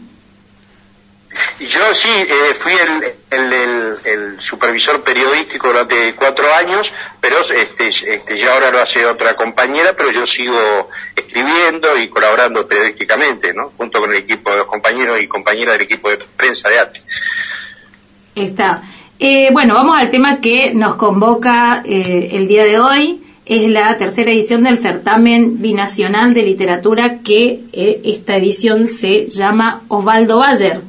Yo sí, eh, fui el, supervisor periodístico durante cuatro años, pero este, este, ya ahora lo hace otra compañera, pero yo sigo escribiendo y colaborando periodísticamente, ¿no? Junto con el equipo de los compañeros y compañeras del equipo de prensa de ATE. Está. Eh, bueno, vamos al tema que nos convoca eh, el día de hoy. Es la tercera edición del certamen binacional de literatura que esta edición se llama Osvaldo Bayer.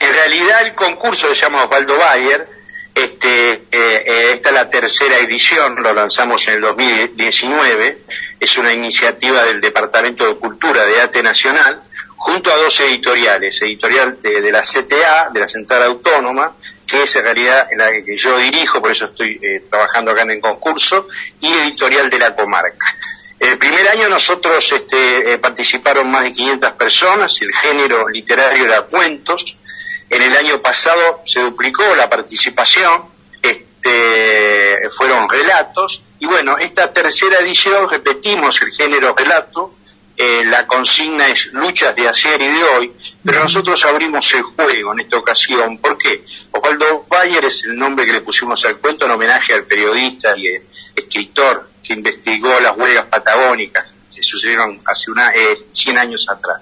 En realidad el concurso se llama Osvaldo Bayer, este, eh, eh, esta es la tercera edición, lo lanzamos en el 2019, es una iniciativa del Departamento de Cultura de ATE Nacional, junto a dos editoriales, editorial de, la CTA, de la Central Autónoma, que es en realidad la que yo dirijo, por eso estoy eh, trabajando acá en el concurso, y editorial de la comarca. El primer año nosotros este, participaron más de 500 personas, el género literario era cuentos, en el año pasado se duplicó la participación, este, fueron relatos, y bueno, esta tercera edición repetimos el género relato, eh, la consigna es luchas de ayer y de hoy, pero nosotros abrimos el juego en esta ocasión. ¿Por qué? Osvaldo Bayer es el nombre que le pusimos al cuento en homenaje al periodista y, escritor que investigó las huelgas patagónicas que sucedieron hace una, eh, 100 años atrás.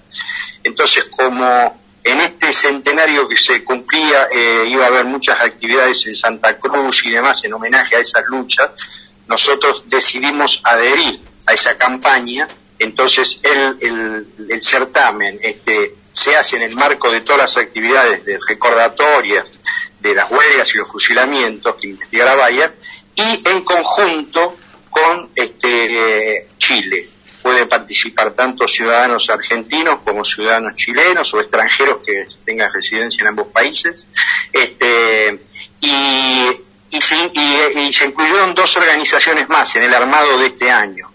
Entonces, como en este centenario que se cumplía eh, iba a haber muchas actividades en Santa Cruz y demás en homenaje a esas luchas, nosotros decidimos adherir a esa campaña, entonces el, el, el certamen este, se hace en el marco de todas las actividades de recordatorias de las huelgas y los fusilamientos que investigará Bayer y en conjunto con este, Chile. Pueden participar tanto ciudadanos argentinos como ciudadanos chilenos o extranjeros que tengan residencia en ambos países. Este, y, y, se, y- y se incluyeron dos organizaciones más en el armado de este año.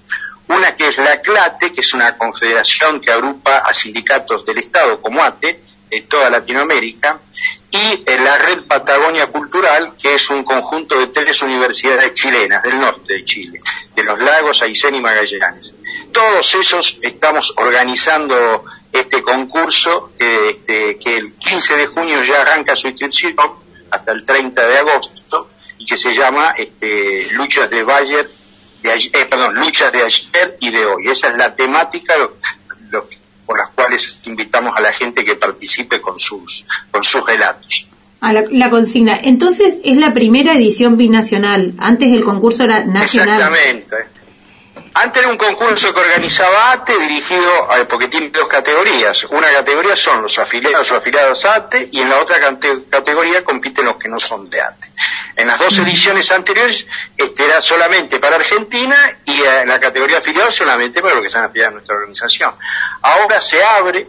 Una que es la CLATE, que es una confederación que agrupa a sindicatos del Estado como ATE, de toda Latinoamérica, y la Red Patagonia Cultural, que es un conjunto de tres universidades chilenas del norte de Chile, de los lagos Aysén y Magallanes. Todos esos estamos organizando este concurso, eh, este, que el 15 de junio ya arranca su inscripción hasta el 30 de agosto, y que se llama este, Luchas de Bayer, de eh, perdón, Luchas de ayer y de hoy. Esa es la temática lo- lo- por las cuales invitamos a la gente que participe con sus, con sus relatos. A la, la consigna. Entonces es la primera edición binacional. Antes el concurso era nacional. Exactamente. Antes era un concurso que organizaba ATE dirigido, a, porque tiene dos categorías. Una categoría son los afiliados o afiliados a ATE y en la otra cate- categoría compiten los que no son de ATE. En las dos ediciones anteriores este era solamente para Argentina y eh, en la categoría afiliados solamente para los que están afiliados a nuestra organización. Ahora se abre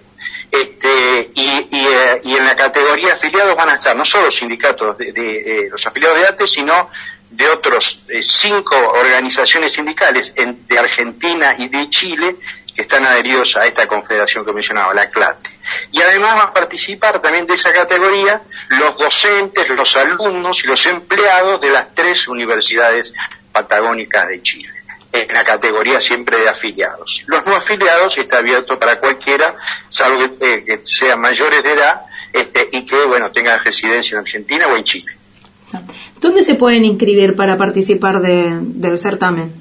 este, y, y, eh, y en la categoría afiliados van a estar no solo sindicatos de, de, eh, los afiliados de ATE, sino de otros eh, cinco organizaciones sindicales de Argentina y de Chile que están adheridos a esta confederación que mencionaba, la CLATE. Y además van a participar también de esa categoría los docentes, los alumnos y los empleados de las tres universidades patagónicas de Chile, en la categoría siempre de afiliados. Los no afiliados está abierto para cualquiera, salvo que, eh, que sean mayores de edad este, y que bueno tengan residencia en Argentina o en Chile. ¿Dónde se pueden inscribir para participar de- del certamen?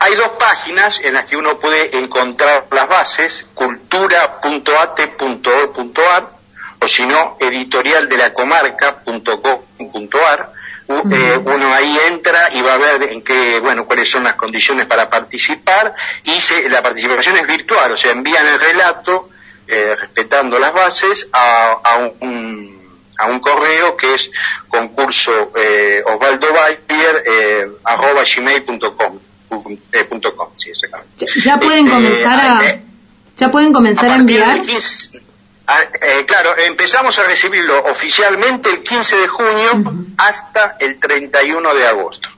Hay dos páginas en las que uno puede encontrar las bases, cultura.ate.org.ar o si no, editorialdelacomarca.com.ar. U- eh, uno ahí entra y va a ver en qué, bueno, cuáles son las condiciones para participar y se- la participación es virtual, o sea, envían el relato eh, respetando las bases a, a un, a un correo que es concurso eh, Osvaldo Bayer eh, arroba gmail.com eh, punto com, sí, exactamente. Ya, ya pueden Este, comenzar a eh, ya pueden comenzar a del enviar. 15 ah, eh, claro, empezamos a recibirlo oficialmente el 15 de junio hasta el 31 de agosto.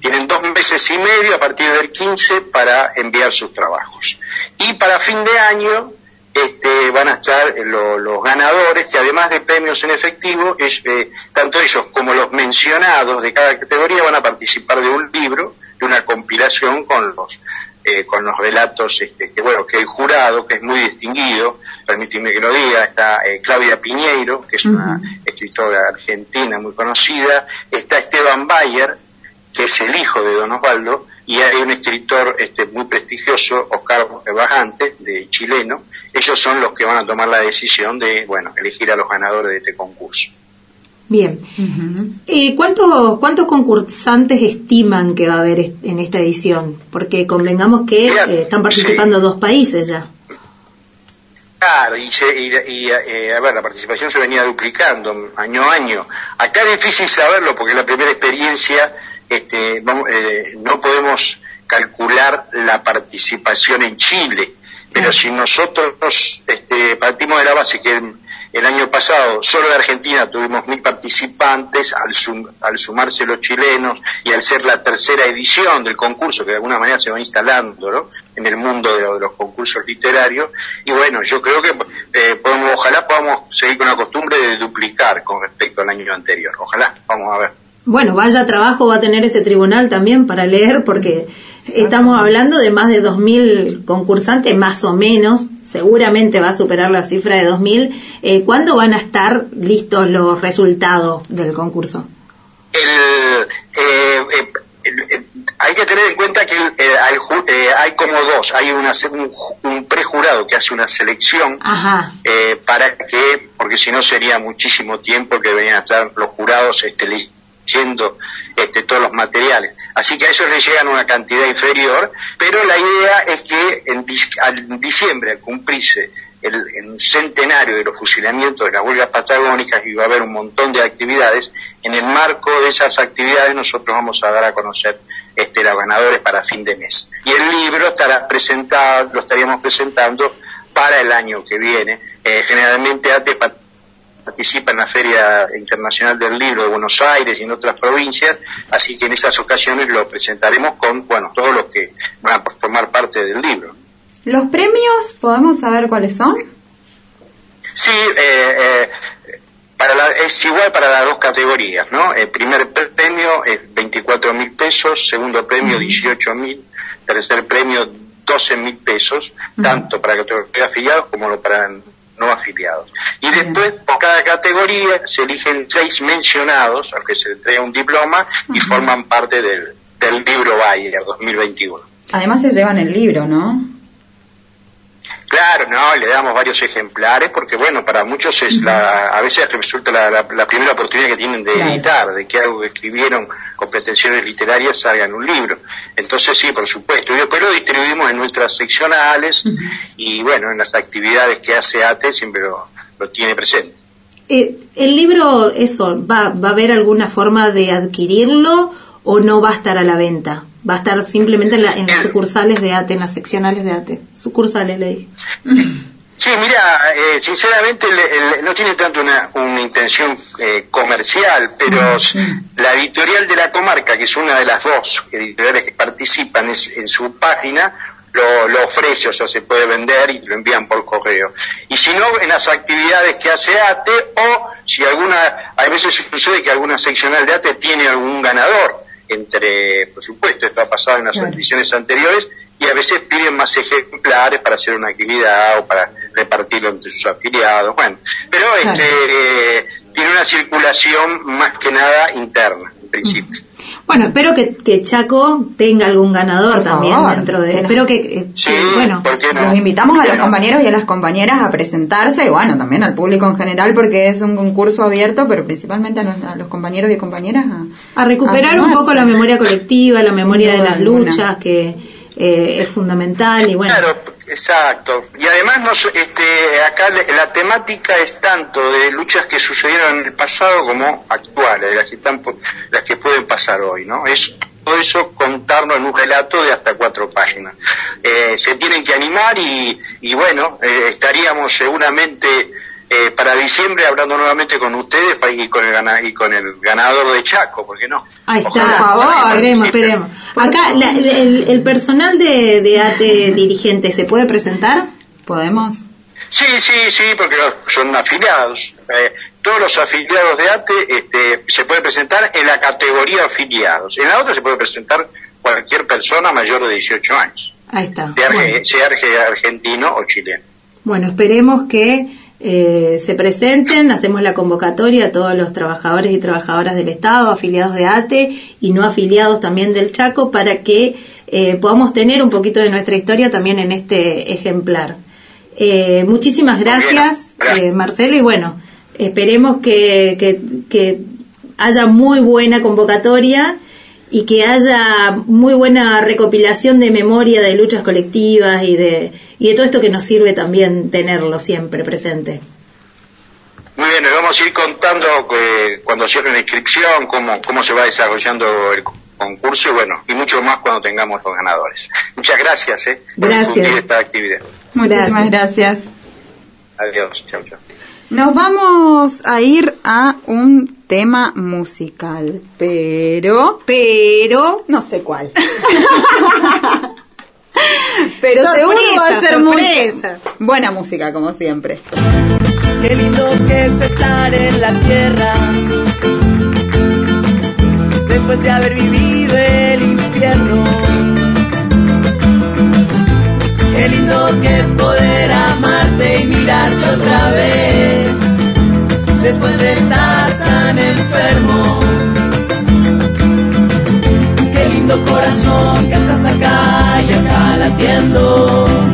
Tienen dos meses y medio a partir del 15 para enviar sus trabajos. Y para fin de año este, van a estar eh, lo- los ganadores, que además de premios en efectivo, es, eh, tanto ellos como los mencionados de cada categoría van a participar de un libro, de una compilación con los eh, con los relatos este, que bueno que el jurado que es muy distinguido permíteme que lo diga está eh, Claudia Piñeiro que es una escritora argentina muy conocida está Esteban Bayer que es el hijo de Don Osvaldo y hay un escritor este, muy prestigioso Oscar Bajantes de chileno ellos son los que van a tomar la decisión de bueno elegir a los ganadores de este concurso Bien. Eh, ¿cuántos, ¿Cuántos concursantes estiman que va a haber est- en esta edición? Porque convengamos que eh, están participando dos países ya. Claro, y, se- y- y, eh, a ver, la participación se venía duplicando año a año. Acá es difícil saberlo porque es la primera experiencia, este, vamos, eh, no podemos calcular la participación en Chile, pero si nosotros este, partimos de la base que el, el año pasado solo de Argentina tuvimos mil participantes, al, sum- al sumarse los chilenos y al ser la tercera edición del concurso que de alguna manera se va instalando ¿no? en el mundo de, lo- de los concursos literarios, y bueno, yo creo que eh, podemos, ojalá podamos seguir con la costumbre de duplicar con respecto al año anterior, ojalá, vamos a ver. Bueno, vaya trabajo va a tener ese tribunal también para leer, porque estamos hablando de más de 2.000 concursantes, más o menos. Seguramente va a superar la cifra de 2.000. Eh, ¿Cuándo van a estar listos los resultados del concurso? el, eh, eh, hay que tener en cuenta que eh, hay, eh, hay como dos, hay una, un, un prejurado que hace una selección Ajá. eh, para que, porque si no sería muchísimo tiempo que venían a estar los jurados este, leyendo este, todos los materiales. Así que a eso le llegan una cantidad inferior, pero la idea es que en, al diciembre, al cumplirse el, el centenario de los fusilamientos de las huelgas patagónicas, y va a haber un montón de actividades, en el marco de esas actividades nosotros vamos a dar a conocer este, los ganadores para fin de mes. Y el libro estará presentado, lo estaríamos presentando para el año que viene. Eh, generalmente pa- participa en la Feria Internacional del Libro de Buenos Aires y en otras provincias, así que en esas ocasiones lo presentaremos con, bueno, todos los que van a formar parte del libro. ¿Los premios podemos saber cuáles son? Sí, eh, eh, para la- es igual para las dos categorías, ¿no? El primer premio es 24 mil pesos, segundo premio 18 mil, tercer premio 12 mil pesos, tanto para categoría afiliados como lo para no afiliados. Y después, por cada categoría, se eligen seis mencionados, al que se entrega un diploma, y forman parte del, del libro Bayer 2021. Además se llevan el libro, ¿no? Claro, no, le damos varios ejemplares porque, bueno, para muchos es la, a veces resulta la, la- la primera oportunidad que tienen de editar, de que algo que escribieron con pretensiones literarias salga en un libro. Entonces, sí, por supuesto. Después lo distribuimos en nuestras seccionales y, bueno, en las actividades que hace ATE siempre lo, lo tiene presente. Eh, el libro, eso, ¿va, ¿va a haber alguna forma de adquirirlo o no va a estar a la venta? Va a estar simplemente en, la- en las sucursales de ATE, en las seccionales de ATE. Sucursales, le dije. Sí, mira, eh, sinceramente el- no tiene tanto una, una intención eh, comercial, pero s- la editorial de la comarca, que es una de las dos editoriales que participan es- en su página, lo, lo ofrece, o sea, se puede vender y lo envían por correo. Y si no, en las actividades que hace ATE, o si alguna, a veces sucede que alguna seccional de ATE tiene algún ganador, entre, por supuesto, esto ha pasado en las Claro. ediciones anteriores, y a veces piden más ejemplares para hacer una actividad o para repartirlo entre sus afiliados. Bueno, pero Claro. este eh, tiene una circulación más que nada interna, en principio. Bueno, espero que, que Chaco tenga algún ganador Por también favor. dentro de... Bueno. Espero que... eh, Sí, que, bueno, ¿por qué no? Los invitamos a los compañeros y a las compañeras a presentarse y bueno, también al público en general porque es un concurso abierto, pero principalmente a los, a los compañeros y compañeras a, a recuperar un poco la memoria colectiva, la memoria de las alguna. luchas, que eh, es fundamental y bueno... Claro, exacto. Y además nos, este, acá la temática es tanto de luchas que sucedieron en el pasado como actuales, las que, están, las que pueden pasar hoy, ¿no? Es todo eso contarlo en un relato de hasta cuatro páginas. Eh, se tienen que animar y, y bueno, eh, estaríamos seguramente eh, para diciembre hablando nuevamente con ustedes y con el, gana- y con el ganador de Chaco, ¿por qué no? Ahí está, por favor, esperemos, esperemos. Acá, la- el, el personal de, de ATE dirigente, ¿se puede presentar? ¿Podemos? Sí, sí, sí, porque son afiliados. Eh, todos los afiliados de ATE este, se puede presentar en la categoría afiliados. En la otra se puede presentar cualquier persona mayor de 18 años, Ahí está. de arge- Bueno. sea arge- argentino o chileno. Bueno, esperemos que eh, se presenten, hacemos la convocatoria a todos los trabajadores y trabajadoras del Estado, afiliados de ATE y no afiliados también del Chaco, para que eh, podamos tener un poquito de nuestra historia también en este ejemplar. Eh, muchísimas gracias. eh, Marcelo, y bueno, esperemos que, que, que haya muy buena convocatoria y que haya muy buena recopilación de memoria de luchas colectivas y de, y de todo esto que nos sirve también tenerlo siempre presente. Muy bien, les vamos a ir contando eh, cuando cierre la inscripción, cómo, cómo se va desarrollando el concurso y bueno, y mucho más cuando tengamos los ganadores. Muchas gracias eh, por difundir esta actividad. Muchísimas gracias. Adiós, chao, chao. Nos vamos a ir a un tema musical, pero, pero, no sé cuál. pero Sorpresa, seguro va a ser muy sorpresa. buena música, como siempre. Qué lindo que es estar en la tierra. Después de haber vivido el infierno. Qué lindo que es poder amarte y mirarte otra vez. Después de estar tan enfermo. Qué lindo corazón que estás acá y acá latiendo.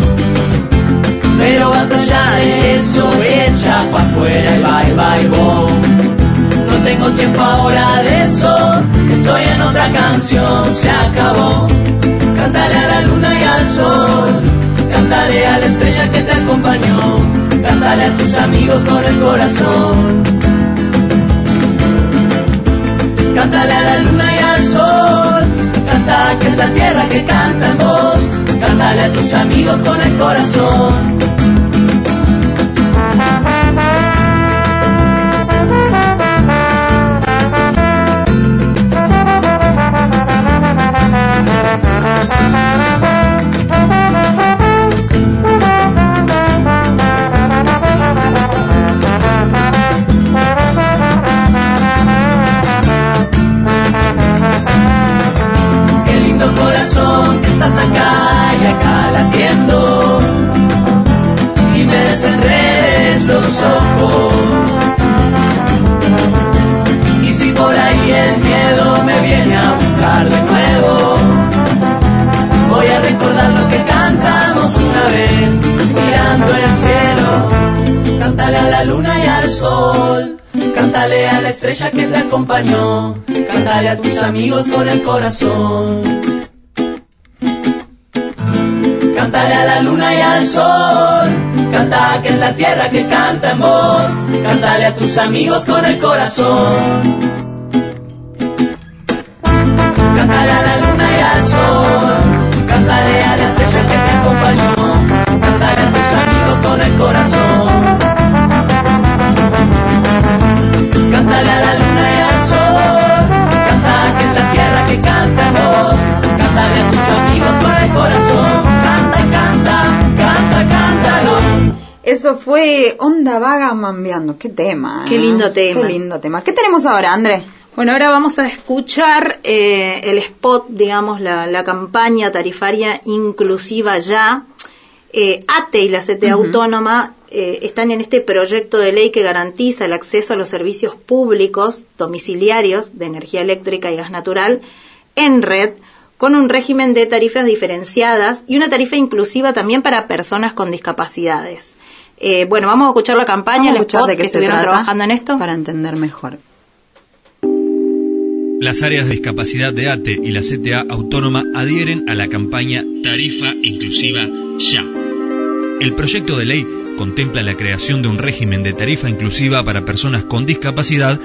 Pero basta ya de eso, echa pa' afuera y bye bye boom. No tengo tiempo ahora de eso, estoy en otra canción, se acabó. Cántale a la luna y al sol, cántale a la estrella que te acompañó, cántale a tus amigos con el corazón. Cántale a la luna y al sol, canta que es la tierra que canta en voz, cántale a tus amigos con el corazón. Cántale a la luna y al sol, cántale a la estrella que te acompañó, cántale a tus amigos con el corazón. Cántale a la luna y al sol, canta que es la tierra que canta en voz, cántale a tus amigos con el corazón. Cántale a la luna y al sol, cántale a la estrella que te acompañó, cántale a tus amigos con el corazón. Eso fue Onda Vaga Mambiando. Qué tema. Qué ¿no? lindo tema. Qué lindo tema. ¿Qué tenemos ahora, André? Bueno, ahora vamos a escuchar eh, el spot, digamos, la, la campaña tarifaria inclusiva ya. Eh, ATE y la CTA. Autónoma eh, están en este proyecto de ley que garantiza el acceso a los servicios públicos domiciliarios de energía eléctrica y gas natural en red con un régimen de tarifas diferenciadas y una tarifa inclusiva también para personas con discapacidades. Eh, bueno, vamos a escuchar la campaña, Vamos el spot de que estuvieron trabajando en esto. Para entender mejor. Las áreas de discapacidad de ATE y la CTA Autónoma adhieren a la campaña Tarifa Inclusiva Ya. El proyecto de ley contempla la creación de un régimen de tarifa inclusiva para personas con discapacidad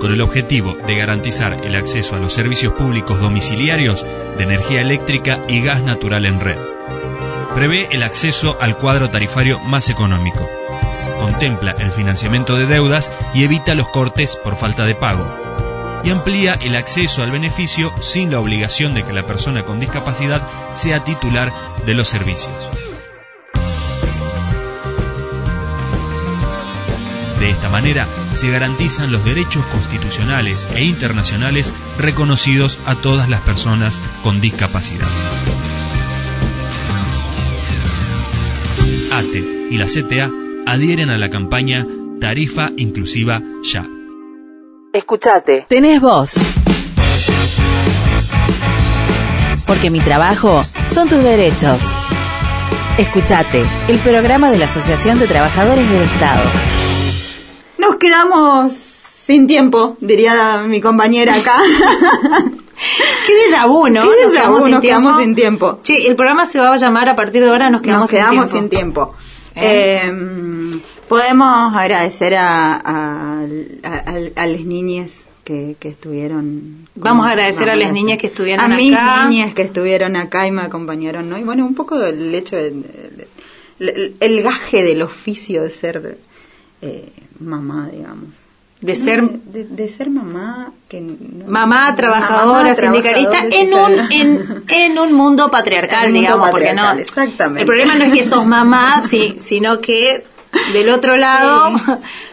con el objetivo de garantizar el acceso a los servicios públicos domiciliarios de energía eléctrica y gas natural en red. Prevé el acceso al cuadro tarifario más económico. Contempla el financiamiento de deudas y evita los cortes por falta de pago y amplía el acceso al beneficio sin la obligación de que la persona con discapacidad sea titular de los servicios. De esta manera se garantizan los derechos constitucionales e internacionales reconocidos a todas las personas con discapacidad. ATE y la CTA adhieren a la campaña Tarifa Inclusiva Ya. Escuchate. Tenés voz. Porque mi trabajo son tus derechos. Escuchate, el programa de la Asociación de Trabajadores del Estado. Nos quedamos sin tiempo, diría mi compañera acá. Qué déjà vu, ¿no? Qué Nos déjà quedamos vu, sin nos quedamos tiempo. sin tiempo. Che, el programa se va a llamar a partir de ahora Nos quedamos, Nos quedamos sin sin tiempo. Eh, podemos agradecer a, a, a, a las niñas que, que, estuvieron. Vamos a agradecer a las niñas que estuvieron acá. A mis niñas que estuvieron acá y me acompañaron, ¿no? Y bueno, un poco el hecho de, de, de el, gaje del oficio de ser eh, mamá, digamos. De ser de, de ser mamá que no, mamá trabajadora mamá, sindicalista en un en, en, un mundo patriarcal mundo digamos patriarcal, porque no exactamente. el problema no es que sos mamá sí, sino que del otro lado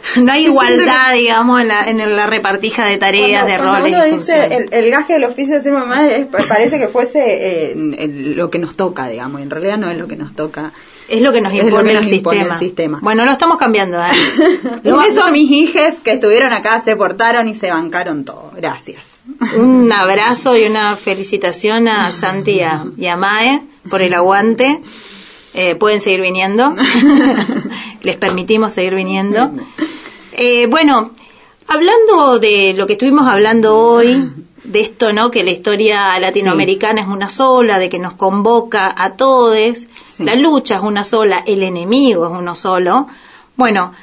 sí. no hay sí, igualdad digamos en la, en la repartija de tareas cuando, de cuando roles uno y dice el, el, gaje del oficio de ser mamá es, parece que fuese eh, lo que nos toca digamos en realidad no es lo que nos toca es lo que nos impone, que nos el, impone sistema. el, sistema. Bueno, lo estamos cambiando. ¿eh? Un beso a mis hijas que estuvieron acá, se portaron y se bancaron todo. Gracias. Un abrazo y una felicitación a Santi y a, y a Mae por el aguante. Eh, pueden seguir viniendo. Les permitimos seguir viniendo. Eh, bueno, hablando de lo que estuvimos hablando hoy, de esto, ¿no? Que la historia latinoamericana sí. es una sola, de que nos convoca a todos, sí. la lucha es una sola, el enemigo es uno solo. Bueno,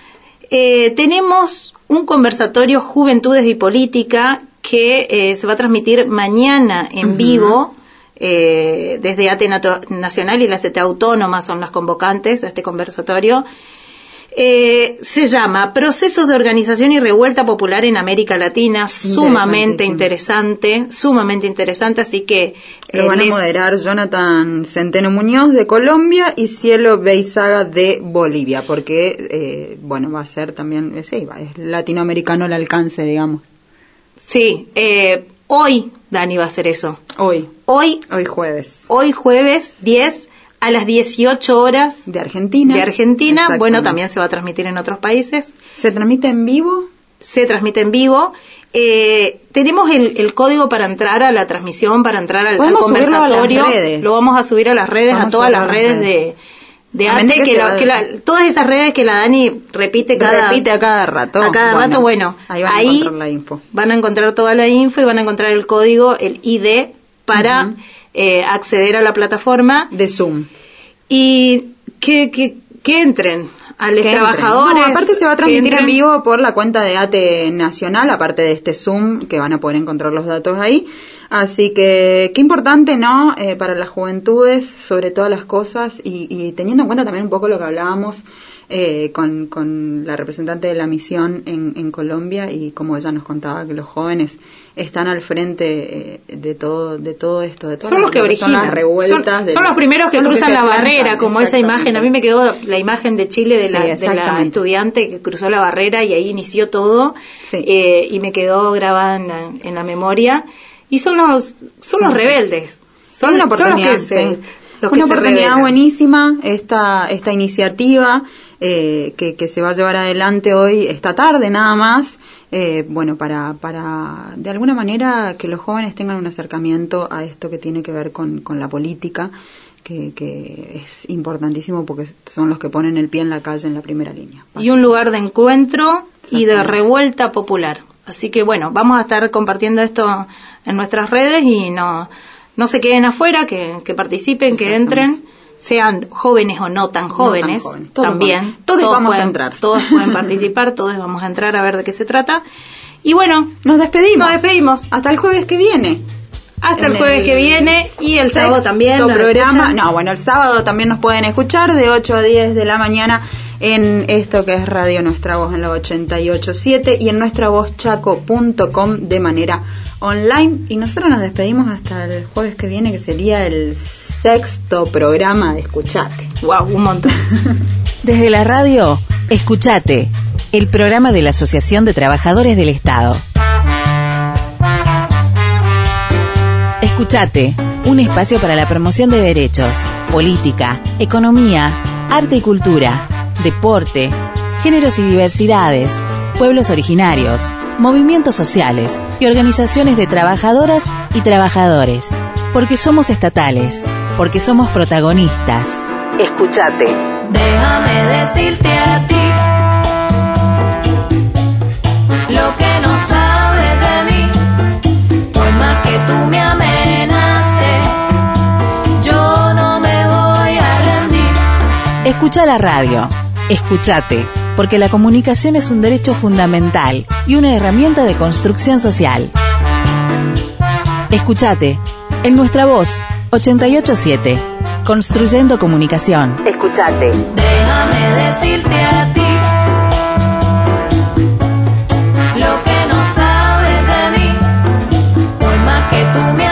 eh, tenemos un conversatorio Juventudes y Política que eh, se va a transmitir mañana en uh -huh. vivo. Eh, desde ATE Nacional y la CTA Autónoma son las convocantes a este conversatorio. Eh, se llama Procesos de Organización y Revuelta Popular en América Latina, sumamente interesante, sumamente interesante, así que... Lo eh, van a moderar Jonathan Centeno Muñoz de Colombia y Cielo Beizaga de Bolivia, porque, eh, bueno, va a ser también, sí, es latinoamericano el alcance, digamos. Sí, eh, hoy, Dani, va a hacer eso. Hoy. Hoy. Hoy jueves. Hoy jueves 10 a las 18 horas de Argentina. De Argentina, bueno, también se va a transmitir en otros países. ¿Se transmite en vivo? Se transmite en vivo. Eh, tenemos el, el, código para entrar a la transmisión, para entrar al, al conversatorio. Lo vamos a subir a las redes, vamos a todas las redes, redes de, de ATE, que, que, la, que la, todas esas redes que la Dani repite cada, repite a cada rato. A cada bueno, rato, bueno, ahí, van, ahí a encontrar la info. van a encontrar toda la info y van a encontrar el código, el ID, para uh -huh. Eh, acceder a la plataforma. De Zoom y que, que, que entren a los trabajadores. No, aparte se va a transmitir en vivo por la cuenta de ATE Nacional, aparte de este Zoom, que van a poder encontrar los datos ahí. Así que qué importante, ¿no? Eh, para las juventudes, sobre todas las cosas, y, y, teniendo en cuenta también un poco lo que hablábamos eh, con, con la representante de la misión en, en Colombia y como ella nos contaba que los jóvenes están al frente eh, de todo de todo esto de son los que originan. son, revueltas son, de son los primeros que cruzan que la barrera como esa imagen. A mí me quedó la imagen de Chile de la, sí, de la estudiante que cruzó la barrera y ahí inició todo sí. eh, y me quedó grabada en la, en la memoria. Y son los son sí. los rebeldes. Son, una oportunidad son los que se, los una oportunidad buenísima. Esta esta iniciativa eh, que, que se va a llevar adelante hoy esta tarde nada más eh, bueno, para, para de alguna manera que los jóvenes tengan un acercamiento a esto que tiene que ver con, con la política, que, que, es importantísimo porque son los que ponen el pie en la calle en la primera línea. Y un lugar de encuentro y de revuelta popular. Así que bueno, vamos a estar compartiendo esto en nuestras redes y no, no se queden afuera, que, que participen, que entren sean jóvenes o no tan jóvenes, no tan jóvenes. Todos también. Van, todos, todos, vamos pueden, a entrar. Todos pueden participar, todos vamos a entrar a ver de qué se trata. Y bueno, nos despedimos. Nos despedimos. Hasta el jueves que viene. Hasta el jueves que viene y el sábado también. programa. No, bueno, el sábado también nos pueden escuchar de 8 a 10 de la mañana en esto que es Radio Nuestra Voz en la 887 y en nuestravozchaco.com de manera online. Y nosotros nos despedimos hasta el jueves que viene, que sería el sexto programa de Escuchate. Wow, un montón. Desde la radio, Escuchate, el programa de la Asociación de Trabajadores del Estado. Escuchate, un espacio para la promoción de derechos, política, economía, arte y cultura, deporte, géneros y diversidades, pueblos originarios, movimientos sociales y organizaciones de trabajadoras y trabajadores. Porque somos estatales, porque somos protagonistas. Escuchate. Déjame decirte a ti lo que no sabes de mí. Por más que tú me amenaces, yo no me voy a rendir. Escucha la radio. Escuchate, porque la comunicación es un derecho fundamental y una herramienta de construcción social. Escuchate. En nuestra voz, 887. Construyendo comunicación. Escuchate. Déjame decirte a ti lo que no sabes de mí. Por más que tú me